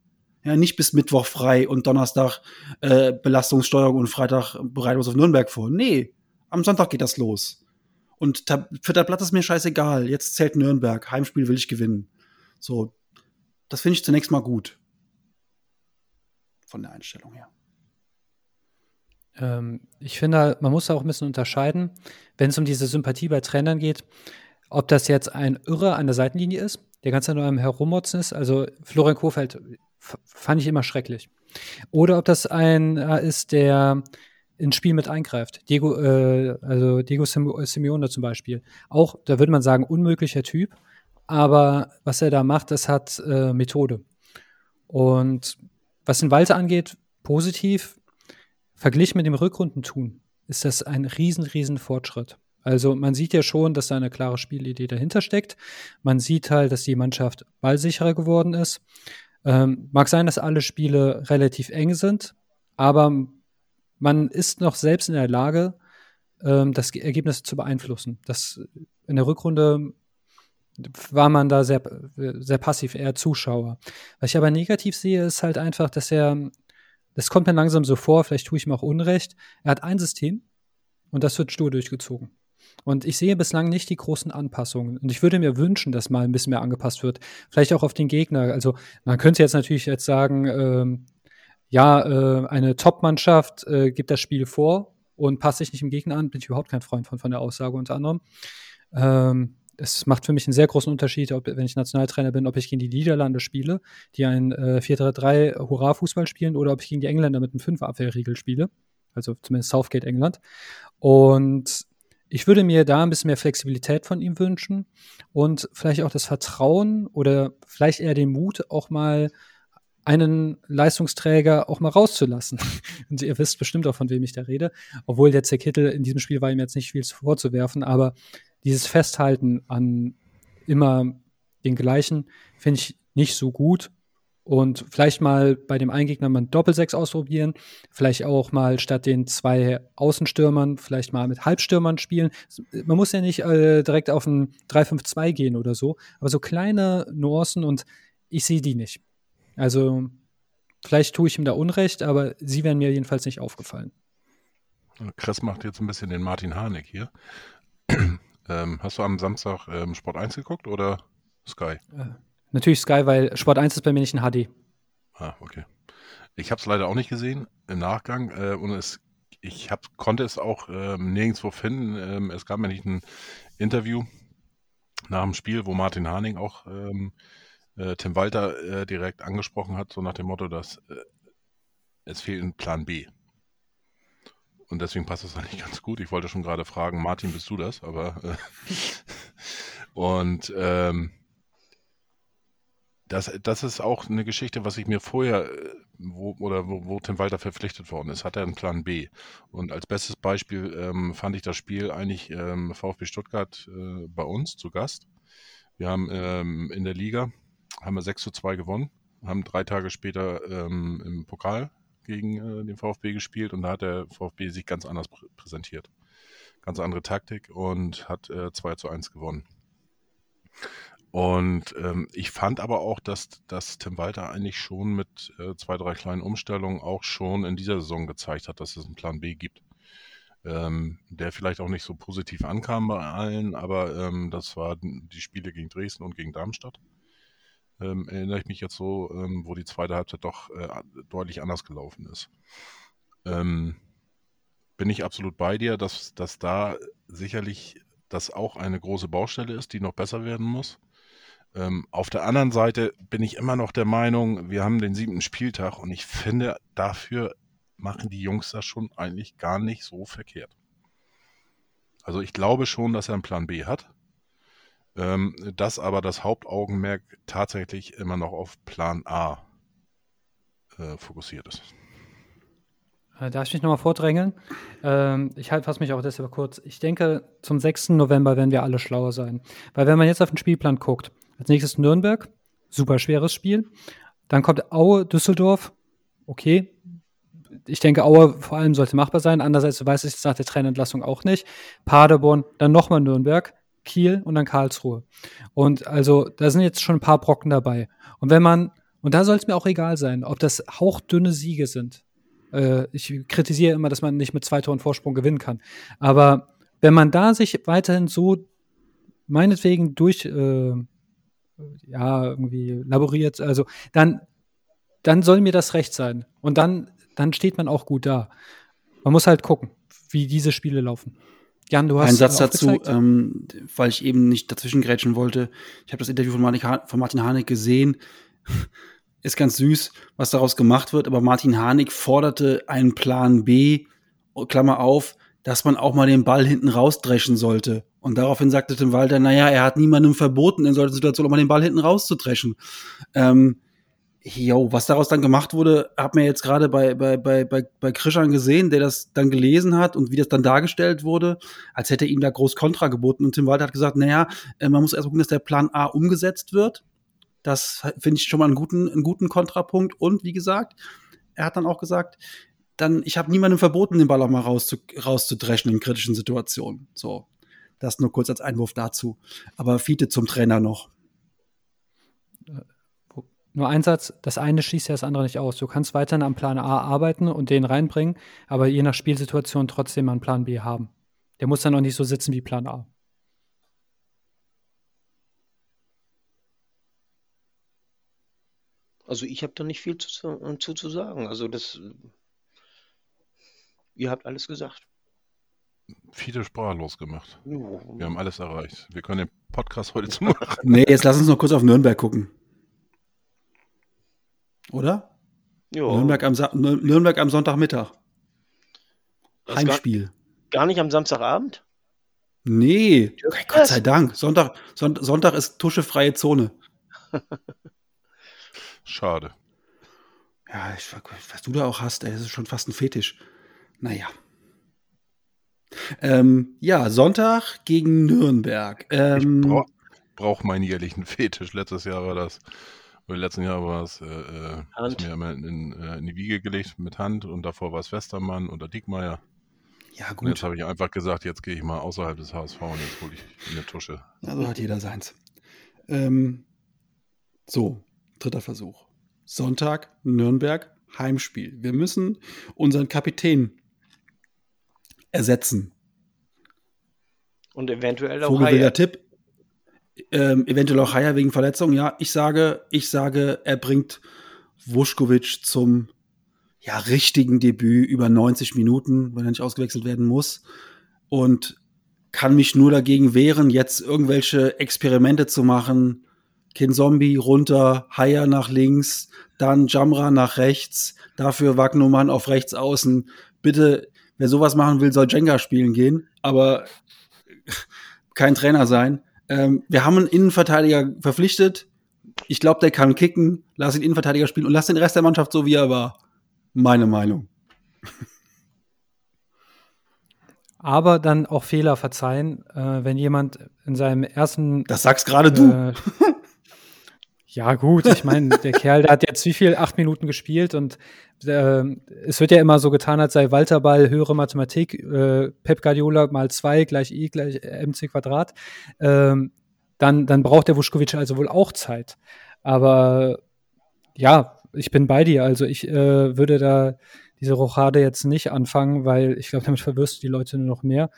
Ja, nicht bis Mittwoch frei und Donnerstag äh, Belastungssteuerung und Freitag bereiten auf Nürnberg vor. Nee, am Sonntag geht das los. Und für das Blatt ist mir scheißegal. Jetzt zählt Nürnberg. Heimspiel will ich gewinnen. So, das finde ich zunächst mal gut. Von der Einstellung her. Ähm, ich finde, man muss auch ein bisschen unterscheiden, wenn es um diese Sympathie bei Trainern geht, ob das jetzt ein Irrer an der Seitenlinie ist, der ganz nur am Herummotzen ist. Also Florian Kofeld fand ich immer schrecklich. Oder ob das ein äh, ist, der ins Spiel mit eingreift. Diego, äh, also Diego Simeone zum Beispiel. Auch, da würde man sagen, unmöglicher Typ. Aber was er da macht, das hat äh, Methode. Und was den Walter angeht, positiv, Verglichen mit dem Rückrundentun ist das ein riesen, riesen Fortschritt. Also man sieht ja schon, dass da eine klare Spielidee dahinter steckt. Man sieht halt, dass die Mannschaft ballsicherer geworden ist. Ähm, mag sein, dass alle Spiele relativ eng sind, aber man ist noch selbst in der Lage, ähm, das Ergebnis zu beeinflussen. Das in der Rückrunde war man da sehr, sehr passiv, eher Zuschauer. Was ich aber negativ sehe, ist halt einfach, dass er das kommt mir langsam so vor, vielleicht tue ich ihm auch Unrecht. Er hat ein System und das wird stur durchgezogen. Und ich sehe bislang nicht die großen Anpassungen. Und ich würde mir wünschen, dass mal ein bisschen mehr angepasst wird. Vielleicht auch auf den Gegner. Also man könnte jetzt natürlich jetzt sagen, ähm, ja, äh, eine Top-Mannschaft äh, gibt das Spiel vor und passt sich nicht im Gegner an. Bin ich überhaupt kein Freund von, von der Aussage unter anderem. Ähm, es macht für mich einen sehr großen Unterschied, ob, wenn ich Nationaltrainer bin, ob ich gegen die Niederlande spiele, die ein äh, 4-3-3 Hurra-Fußball spielen, oder ob ich gegen die Engländer mit einem 5-Abwehrriegel spiele. Also zumindest Southgate England. Und ich würde mir da ein bisschen mehr Flexibilität von ihm wünschen und vielleicht auch das Vertrauen oder vielleicht eher den Mut, auch mal einen Leistungsträger auch mal rauszulassen. Und ihr wisst bestimmt auch, von wem ich da rede. Obwohl der Kittel in diesem Spiel war ihm jetzt nicht viel vorzuwerfen, aber dieses Festhalten an immer den gleichen finde ich nicht so gut. Und vielleicht mal bei dem Eingegner mal Doppelsechs ausprobieren. Vielleicht auch mal statt den zwei Außenstürmern, vielleicht mal mit Halbstürmern spielen. Man muss ja nicht äh, direkt auf ein 3-5-2 gehen oder so. Aber so kleine Nuancen und ich sehe die nicht. Also, vielleicht tue ich ihm da Unrecht, aber sie wären mir jedenfalls nicht aufgefallen. Chris macht jetzt ein bisschen den Martin Harnik hier. Ähm, hast du am Samstag ähm, Sport 1 geguckt oder Sky? Äh, natürlich Sky, weil Sport 1 ist bei mir nicht ein HD. Ah, okay. Ich habe es leider auch nicht gesehen im Nachgang äh, und es, ich hab, konnte es auch ähm, nirgendwo finden. Ähm, es gab mir nicht ein Interview nach dem Spiel, wo Martin Harning auch ähm, äh, Tim Walter äh, direkt angesprochen hat, so nach dem Motto, dass äh, es fehlt ein Plan B. Und deswegen passt das eigentlich ganz gut. Ich wollte schon gerade fragen, Martin, bist du das? Aber äh, und ähm, das, das ist auch eine Geschichte, was ich mir vorher, äh, wo, oder wo, wo Tim Walter verpflichtet worden ist, hat er einen Plan B. Und als bestes Beispiel ähm, fand ich das Spiel eigentlich ähm, VfB Stuttgart äh, bei uns zu Gast. Wir haben ähm, in der Liga haben wir 6 zu 2 gewonnen, haben drei Tage später ähm, im Pokal gegen äh, den VfB gespielt und da hat der VfB sich ganz anders pr präsentiert. Ganz andere Taktik und hat äh, 2 zu 1 gewonnen. Und ähm, ich fand aber auch, dass, dass Tim Walter eigentlich schon mit äh, zwei, drei kleinen Umstellungen auch schon in dieser Saison gezeigt hat, dass es einen Plan B gibt. Ähm, der vielleicht auch nicht so positiv ankam bei allen, aber ähm, das waren die Spiele gegen Dresden und gegen Darmstadt ähm, erinnere ich mich jetzt so, ähm, wo die zweite Halbzeit doch äh, deutlich anders gelaufen ist. Ähm, bin ich absolut bei dir, dass, dass da sicherlich das auch eine große Baustelle ist, die noch besser werden muss. Ähm, auf der anderen Seite bin ich immer noch der Meinung, wir haben den siebten Spieltag und ich finde, dafür machen die Jungs das schon eigentlich gar nicht so verkehrt. Also ich glaube schon, dass er einen Plan B hat ähm, dass aber das Hauptaugenmerk tatsächlich immer noch auf Plan A äh, fokussiert ist. Äh, darf ich mich nochmal vordrängeln? Ähm, ich halt, fasse mich auch deshalb kurz. Ich denke, zum 6. November werden wir alle schlauer sein. Weil wenn man jetzt auf den Spielplan guckt, als nächstes Nürnberg, super schweres Spiel. Dann kommt Aue, Düsseldorf, okay. Ich denke, Aue vor allem sollte machbar sein. Andererseits weiß ich es nach der Trennentlassung auch nicht. Paderborn, dann nochmal Nürnberg. Kiel und dann Karlsruhe. Und also da sind jetzt schon ein paar Brocken dabei. Und wenn man, und da soll es mir auch egal sein, ob das hauchdünne Siege sind. Äh, ich kritisiere immer, dass man nicht mit zwei Toren Vorsprung gewinnen kann. Aber wenn man da sich weiterhin so meinetwegen durch äh, ja, irgendwie laboriert, also dann, dann soll mir das recht sein. Und dann, dann steht man auch gut da. Man muss halt gucken, wie diese Spiele laufen. Jan, du hast. Ein Satz dazu, ähm, weil ich eben nicht dazwischen grätschen wollte. Ich habe das Interview von Martin, ha von Martin Harnik gesehen. Ist ganz süß, was daraus gemacht wird, aber Martin Harnik forderte einen Plan B, Klammer auf, dass man auch mal den Ball hinten rausdreschen sollte. Und daraufhin sagte Tim Walter, naja, er hat niemandem verboten, in solchen Situationen auch mal den Ball hinten rauszudreschen. Ähm, Jo, was daraus dann gemacht wurde, hat man jetzt gerade bei, bei, bei, bei, bei Krishan gesehen, der das dann gelesen hat und wie das dann dargestellt wurde, als hätte ihm da groß Kontra geboten. Und Tim Walter hat gesagt, naja, äh, man muss erst gucken, dass der Plan A umgesetzt wird. Das finde ich schon mal einen guten, einen guten Kontrapunkt. Und wie gesagt, er hat dann auch gesagt, dann, ich habe niemandem verboten, den Ball auch mal rauszu, rauszudreschen in kritischen Situationen. So, das nur kurz als Einwurf dazu. Aber Fiete zum Trainer noch. Nur ein Satz, das eine schließt ja das andere nicht aus. Du kannst weiterhin am Plan A arbeiten und den reinbringen, aber je nach Spielsituation trotzdem einen Plan B haben. Der muss dann auch nicht so sitzen wie Plan A. Also ich habe da nicht viel zu, äh, zu, zu sagen. Also das, ihr habt alles gesagt. viele sprachlos gemacht. Wir haben alles erreicht. Wir können den Podcast heute zu machen. Nee, jetzt lass uns noch kurz auf Nürnberg gucken. Oder? Jo. Nürnberg am, Nürnberg am Sonntagmittag. Heimspiel. Gar, gar, nicht am Samstagabend? Nee, Gott sei Dank. Sonntag, Sonntag ist tuschefreie Zone. Schade. Ja, ich, was du da auch hast, ey, das ist schon fast ein Fetisch. Naja. Ähm, ja, Sonntag gegen Nürnberg. Ähm, ich brauche brauch meinen jährlichen Fetisch. Letztes Jahr war das, oder letzten Jahr war es, äh, äh ist mir immer in, in, äh, in, die Wiege gelegt mit Hand und davor war es Westermann oder Diekmeier. Ja, gut. Und jetzt habe ich einfach gesagt, jetzt gehe ich mal außerhalb des HSV und jetzt hole ich eine Tusche. Also hat jeder seins. Ähm, so, dritter Versuch. Sonntag, Nürnberg, Heimspiel. Wir müssen unseren Kapitän ersetzen. Und eventuell auch Haier. Tipp. Ähm, eventuell auch Haier wegen Verletzung. Ja, ich sage, ich sage, er bringt Wuschkowitsch zum ja, richtigen Debüt über 90 Minuten, wenn er nicht ausgewechselt werden muss. Und kann mich nur dagegen wehren, jetzt irgendwelche Experimente zu machen. Kinzombie runter, Haier nach links, dann Jamra nach rechts, dafür Wagnumann auf rechts außen. Bitte wer sowas machen will, soll Jenga spielen gehen, aber kein Trainer sein. Ähm, wir haben einen Innenverteidiger verpflichtet. Ich glaube, der kann kicken. Lass ihn Innenverteidiger spielen und lass den Rest der Mannschaft so, wie er war. Meine Meinung. Aber dann auch Fehler verzeihen, äh, wenn jemand in seinem ersten. Das sagst gerade du. Äh, ja, gut, ich meine, der Kerl, der hat jetzt wie viel? Acht Minuten gespielt und äh, es wird ja immer so getan, als sei Walter Ball höhere Mathematik, äh, Pep Guardiola mal zwei gleich I gleich MC Quadrat. Ähm, dann, dann braucht der Vuskovic also wohl auch Zeit. Aber ja, ich bin bei dir. Also ich äh, würde da diese Rochade jetzt nicht anfangen, weil ich glaube, damit verwirrst du die Leute nur noch mehr.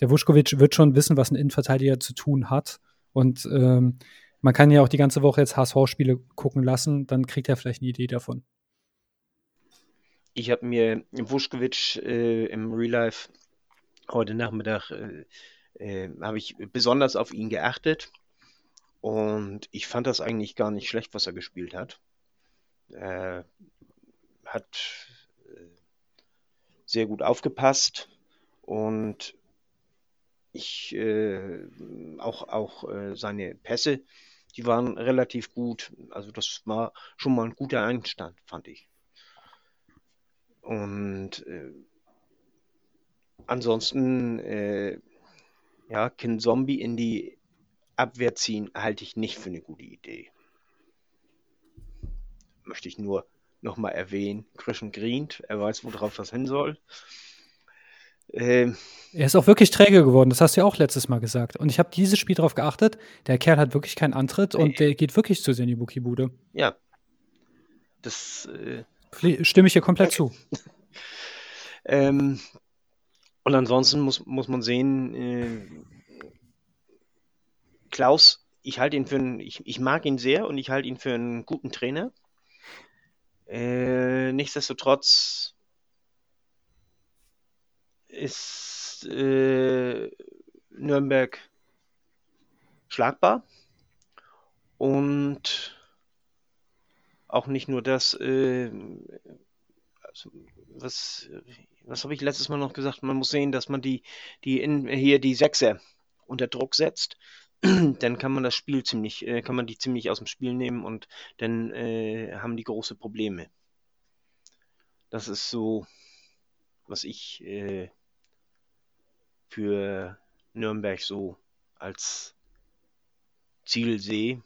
Der Vuskovic wird schon wissen, was ein Innenverteidiger zu tun hat. Und ähm, man kann ja auch die ganze Woche jetzt HSV-Spiele gucken lassen, dann kriegt er vielleicht eine Idee davon. Ich habe mir Vuskovic äh, im Real Life heute Nachmittag äh, äh, habe ich besonders auf ihn geachtet und ich fand das eigentlich gar nicht schlecht, was er gespielt hat. Hat äh, sehr gut aufgepasst und ich äh, auch auch äh, seine Pässe die waren relativ gut. Also das war schon mal ein guter Einstand, fand ich. Und äh, ansonsten, äh, ja, Kin Zombie in die Abwehr ziehen, halte ich nicht für eine gute Idee. Möchte ich nur nochmal erwähnen. Christian Green, er weiß, worauf das hin soll. Ähm, er ist auch wirklich träge geworden, das hast du ja auch letztes Mal gesagt. Und ich habe dieses Spiel darauf geachtet, der Kerl hat wirklich keinen Antritt und äh, der geht wirklich zu sehr in die Buki-Bude. Ja. Das äh, stimme ich hier komplett zu. ähm, und ansonsten muss, muss man sehen, äh, Klaus, ich halte ihn für einen, ich, ich mag ihn sehr und ich halte ihn für einen guten Trainer. Äh, nichtsdestotrotz ist äh, Nürnberg schlagbar. Und auch nicht nur das, äh, also was, was habe ich letztes Mal noch gesagt? Man muss sehen, dass man die, die in, hier die Sechser unter Druck setzt. dann kann man das Spiel ziemlich, äh, kann man die ziemlich aus dem Spiel nehmen und dann äh, haben die große Probleme. Das ist so, was ich äh, für Nürnberg so als Ziel sehe.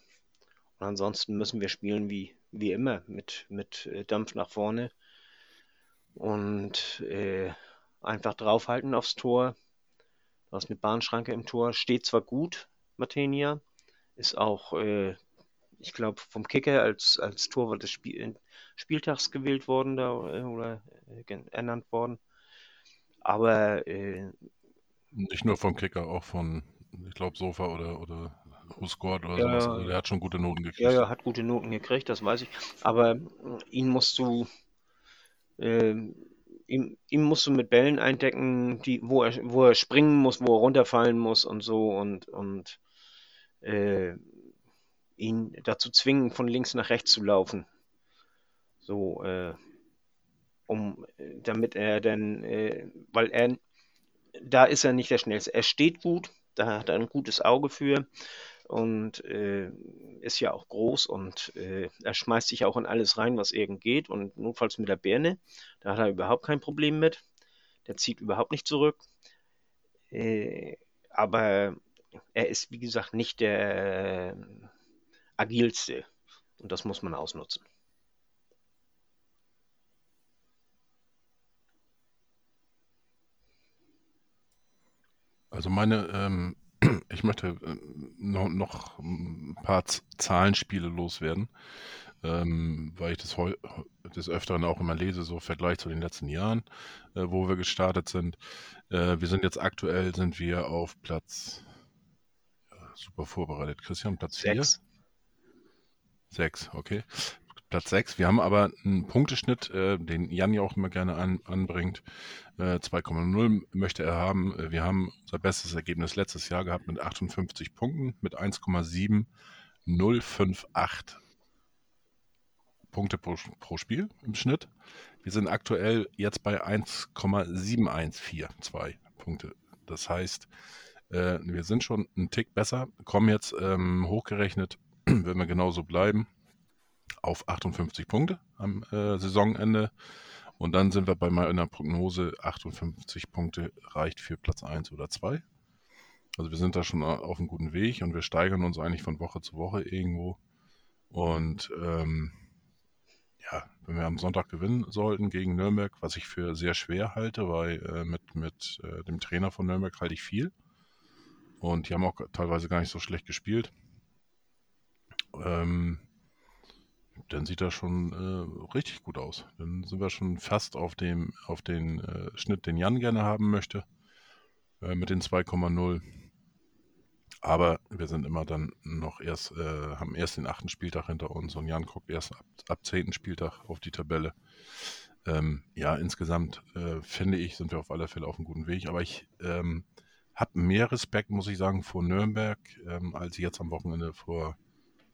Und ansonsten müssen wir spielen wie, wie immer mit, mit äh, Dampf nach vorne und äh, einfach draufhalten aufs Tor. Du hast eine Bahnschranke im Tor, steht zwar gut, Matenia, ist auch, äh, ich glaube, vom Kicker als, als Torwart des Spiel, Spieltags gewählt worden da, äh, oder äh, ernannt worden. Aber äh, nicht nur vom Kicker, auch von, ich glaube, Sofa oder, oder Husquad oder ja, sowas. Also der hat schon gute Noten gekriegt. Ja, ja, hat gute Noten gekriegt, das weiß ich. Aber ihn musst du, äh, ihm, ihm musst du mit Bällen eindecken, die, wo er, wo er springen muss, wo er runterfallen muss und so und, und äh, ihn dazu zwingen, von links nach rechts zu laufen. So, äh, um, damit er dann, äh, weil er, da ist er nicht der Schnellste. Er steht gut, da hat er ein gutes Auge für und äh, ist ja auch groß und äh, er schmeißt sich auch in alles rein, was irgend geht und notfalls mit der Birne, da hat er überhaupt kein Problem mit. Der zieht überhaupt nicht zurück. Äh, aber er ist, wie gesagt, nicht der agilste und das muss man ausnutzen. Also meine, ähm, ich möchte äh, noch, noch, ein paar Zahlenspiele loswerden, ähm, weil ich das heu des Öfteren auch immer lese, so im Vergleich zu den letzten Jahren, äh, wo wir gestartet sind. Äh, wir sind jetzt aktuell sind wir auf Platz ja, super vorbereitet. Christian, Platz 4? Sechs, okay. Platz 6. Wir haben aber einen Punkteschnitt, äh, den Jan ja auch immer gerne an, anbringt. Äh, 2,0 möchte er haben. Äh, wir haben unser bestes Ergebnis letztes Jahr gehabt mit 58 Punkten, mit 1,7058 Punkte pro, pro Spiel im Schnitt. Wir sind aktuell jetzt bei 1,7142 Punkte. Das heißt, äh, wir sind schon einen Tick besser, kommen jetzt ähm, hochgerechnet, wenn wir genauso bleiben, auf 58 Punkte am äh, Saisonende. Und dann sind wir bei meiner Prognose 58 Punkte reicht für Platz 1 oder 2. Also wir sind da schon auf einem guten Weg und wir steigern uns eigentlich von Woche zu Woche irgendwo. Und ähm, ja, wenn wir am Sonntag gewinnen sollten gegen Nürnberg, was ich für sehr schwer halte, weil äh, mit, mit äh, dem Trainer von Nürnberg halte ich viel. Und die haben auch teilweise gar nicht so schlecht gespielt. Ähm, dann sieht das schon äh, richtig gut aus. Dann sind wir schon fast auf dem auf den äh, Schnitt, den Jan gerne haben möchte, äh, mit den 2,0. Aber wir sind immer dann noch erst, äh, haben erst den achten Spieltag hinter uns und Jan guckt erst ab, ab zehnten Spieltag auf die Tabelle. Ähm, ja, insgesamt äh, finde ich, sind wir auf alle Fälle auf einem guten Weg. Aber ich ähm, habe mehr Respekt, muss ich sagen, vor Nürnberg, ähm, als jetzt am Wochenende vor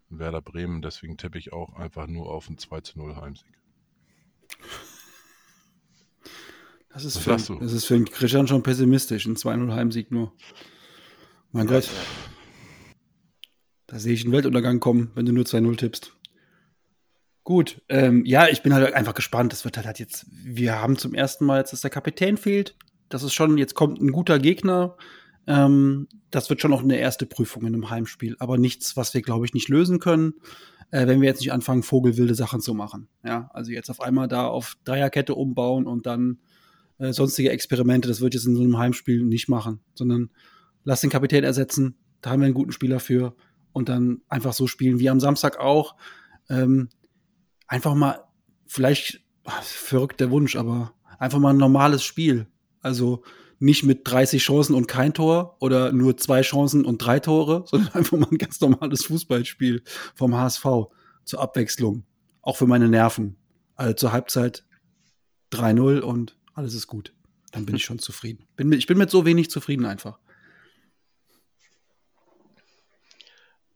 Werder Bremen. Deswegen tippe ich auch einfach nur auf einen 2 zu 0 Heimsieg. Das ist, für, das ist für einen Christian schon pessimistisch, ein 2-0 Heimsieg nur. Mein Gott. Da sehe ich einen Weltuntergang kommen, wenn du nur 2-0 tippst. Gut, ähm, ja, ich bin halt einfach gespannt. Das wird halt, halt jetzt, wir haben zum ersten Mal jetzt, dass der Kapitän fehlt. Das ist schon, jetzt kommt ein guter Gegner. Ähm, das wird schon noch eine erste Prüfung in einem Heimspiel, aber nichts, was wir, glaube ich, nicht lösen können, äh, wenn wir jetzt nicht anfangen, vogelwilde Sachen zu machen. Ja, also jetzt auf einmal da auf Dreierkette umbauen und dann äh, sonstige Experimente, das wird jetzt in so einem Heimspiel nicht machen, sondern lass den Kapitän ersetzen, da haben wir einen guten Spieler für und dann einfach so spielen wie am Samstag auch. Ähm, einfach mal, vielleicht, ach, verrückter Wunsch, aber einfach mal ein normales Spiel. Also nicht mit 30 Chancen und kein Tor oder nur zwei Chancen und drei Tore, sondern einfach mal ein ganz normales Fußballspiel vom HSV zur Abwechslung. Auch für meine Nerven. Also zur Halbzeit 3-0 und alles ist gut. Dann bin ich schon zufrieden. Bin ich bin mit so wenig zufrieden einfach.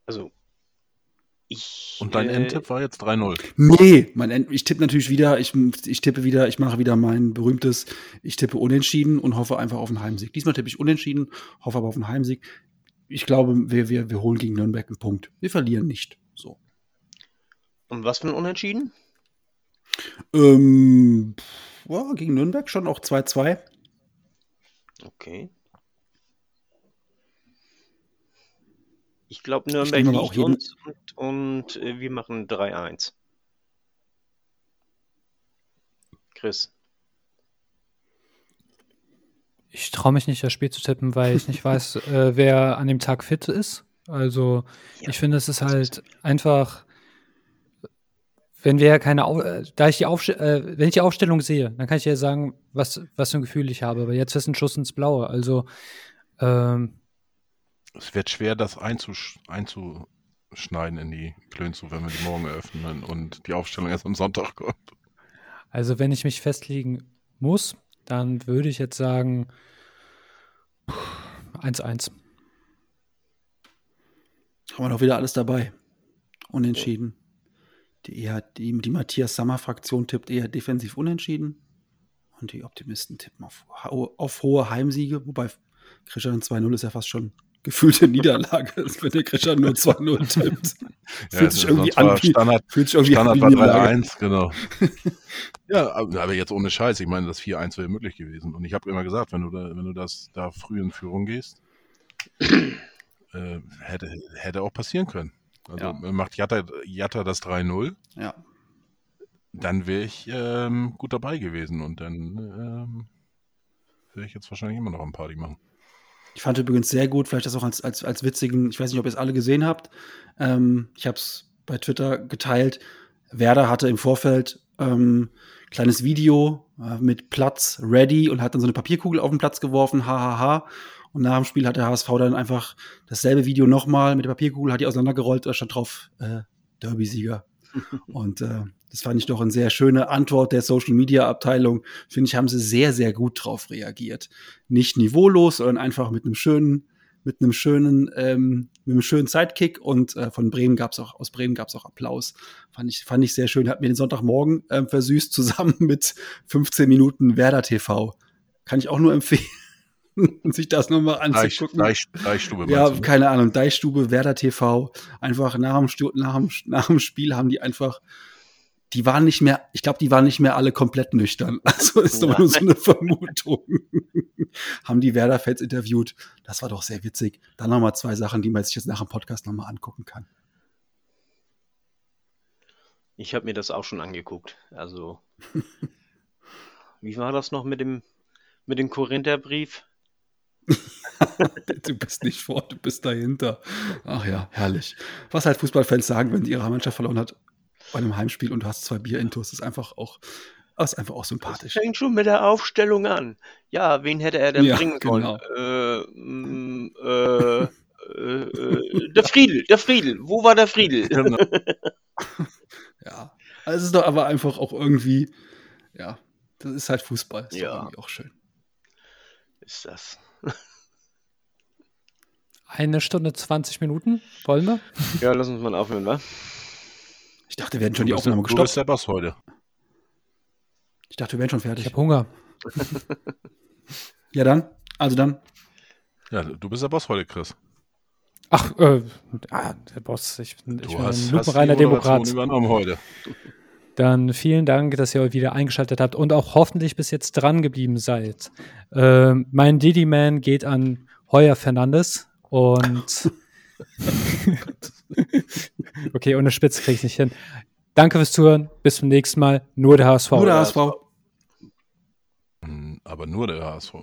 Also ich, und dein äh, Endtipp war jetzt 3-0. Nee, mein End, ich tippe natürlich wieder, ich, ich tippe wieder, ich mache wieder mein berühmtes, ich tippe unentschieden und hoffe einfach auf einen Heimsieg. Diesmal tippe ich unentschieden, hoffe aber auf einen Heimsieg. Ich glaube, wir, wir, wir holen gegen Nürnberg einen Punkt. Wir verlieren nicht. So. Und was für ein Unentschieden? Ähm, ja, gegen Nürnberg schon auch 2-2. Okay. Ich glaube, Nürnberg liegt auch uns und, und äh, wir machen 3-1. Chris. Ich traue mich nicht, das Spiel zu tippen, weil ich nicht weiß, äh, wer an dem Tag fit ist. Also ja, ich finde, es ist halt ist einfach, wenn wir keine, Au äh, da ich die Aufst äh, wenn ich die Aufstellung sehe, dann kann ich ja sagen, was, was für ein Gefühl ich habe. Aber jetzt ist ein Schuss ins Blaue. Also ähm, es wird schwer, das einzusch einzuschneiden in die Klönzu, wenn wir die morgen eröffnen und die Aufstellung erst am Sonntag kommt. Also wenn ich mich festlegen muss, dann würde ich jetzt sagen 1-1. Haben wir noch wieder alles dabei. Unentschieden. Die, eher, die, die Matthias Sammer-Fraktion tippt eher defensiv unentschieden. Und die Optimisten tippen auf, auf hohe Heimsiege, wobei Christian 2-0 ist ja fast schon gefühlte Niederlage, wenn der Christian nur 2-0 tippt. ja, fühlt sich irgendwie an Standard, fühlt sich irgendwie Standard an war 3-1, genau. ja, aber jetzt ohne Scheiß, ich meine, das 4-1 wäre möglich gewesen. Und ich habe immer gesagt, wenn du da, wenn du das da früh in Führung gehst, äh, hätte, hätte auch passieren können. Also ja. macht Jatta, Jatta das 3-0. Ja. Dann wäre ich ähm, gut dabei gewesen und dann ähm, wäre ich jetzt wahrscheinlich immer noch am Party machen. Ich fand übrigens sehr gut, vielleicht das auch als, als, als witzigen, ich weiß nicht, ob ihr es alle gesehen habt. Ähm, ich habe es bei Twitter geteilt. Werder hatte im Vorfeld ähm, kleines Video äh, mit Platz ready und hat dann so eine Papierkugel auf den Platz geworfen, hahaha. Ha, ha. Und nach dem Spiel hat der HSV dann einfach dasselbe Video nochmal mit der Papierkugel, hat die auseinandergerollt, da stand drauf äh, Derby-Sieger. Und äh, das fand ich doch eine sehr schöne Antwort der Social Media Abteilung. Finde ich, haben sie sehr, sehr gut drauf reagiert. Nicht niveaulos, sondern einfach mit einem schönen, mit einem schönen, ähm, mit einem schönen Sidekick und äh, von Bremen gab es auch, aus Bremen gab es auch Applaus. Fand ich, fand ich sehr schön. Hat mir den Sonntagmorgen ähm, versüßt zusammen mit 15 Minuten Werder TV. Kann ich auch nur empfehlen. sich das nochmal anzugucken. Deich, Deichstube. Ja, du, keine Ahnung, Deichstube, Werder TV. Einfach nach dem, nach, dem, nach dem Spiel haben die einfach, die waren nicht mehr, ich glaube, die waren nicht mehr alle komplett nüchtern. Also ist doch nur so eine Vermutung. haben die Werder-Fans interviewt. Das war doch sehr witzig. Dann nochmal zwei Sachen, die man sich jetzt nach dem Podcast nochmal angucken kann. Ich habe mir das auch schon angeguckt. Also, wie war das noch mit dem, mit dem Korintherbrief? du bist nicht vor, du bist dahinter. Ach ja, herrlich. Was halt Fußballfans sagen, wenn die ihre Mannschaft verloren hat bei einem Heimspiel und du hast zwei Bier-Intos, ist einfach auch, ist einfach auch sympathisch. Das fängt schon mit der Aufstellung an. Ja, wen hätte er denn ja, bringen genau. Äh, mm, äh, äh, äh, der Friedel, der Friedel. Wo war der Friedel? Genau. ja, also es ist doch aber einfach auch irgendwie, ja, das ist halt Fußball. Ist ja. irgendwie auch schön. Ist das. Eine Stunde 20 Minuten, wollen wir? Ja, lass uns mal aufhören, wa? Ich dachte, wir hätten schon die Aufnahme gestoppt. Du bist der Boss heute. Ich dachte, wir wären schon fertig. Ich habe Hunger. ja, dann. Also dann. Ja, du bist der Boss heute, Chris. Ach, äh, ah, der Boss. Ich, bin, ich bin ein lupenreiner Demokrat. übernommen heute. Dann vielen Dank, dass ihr euch wieder eingeschaltet habt und auch hoffentlich bis jetzt dran geblieben seid. Äh, mein Didi-Man geht an Heuer Fernandes. Und okay, ohne Spitze kriege ich nicht hin. Danke fürs Zuhören. Bis zum nächsten Mal. Nur der HSV. Nur der HSV. Hm, aber nur der HSV.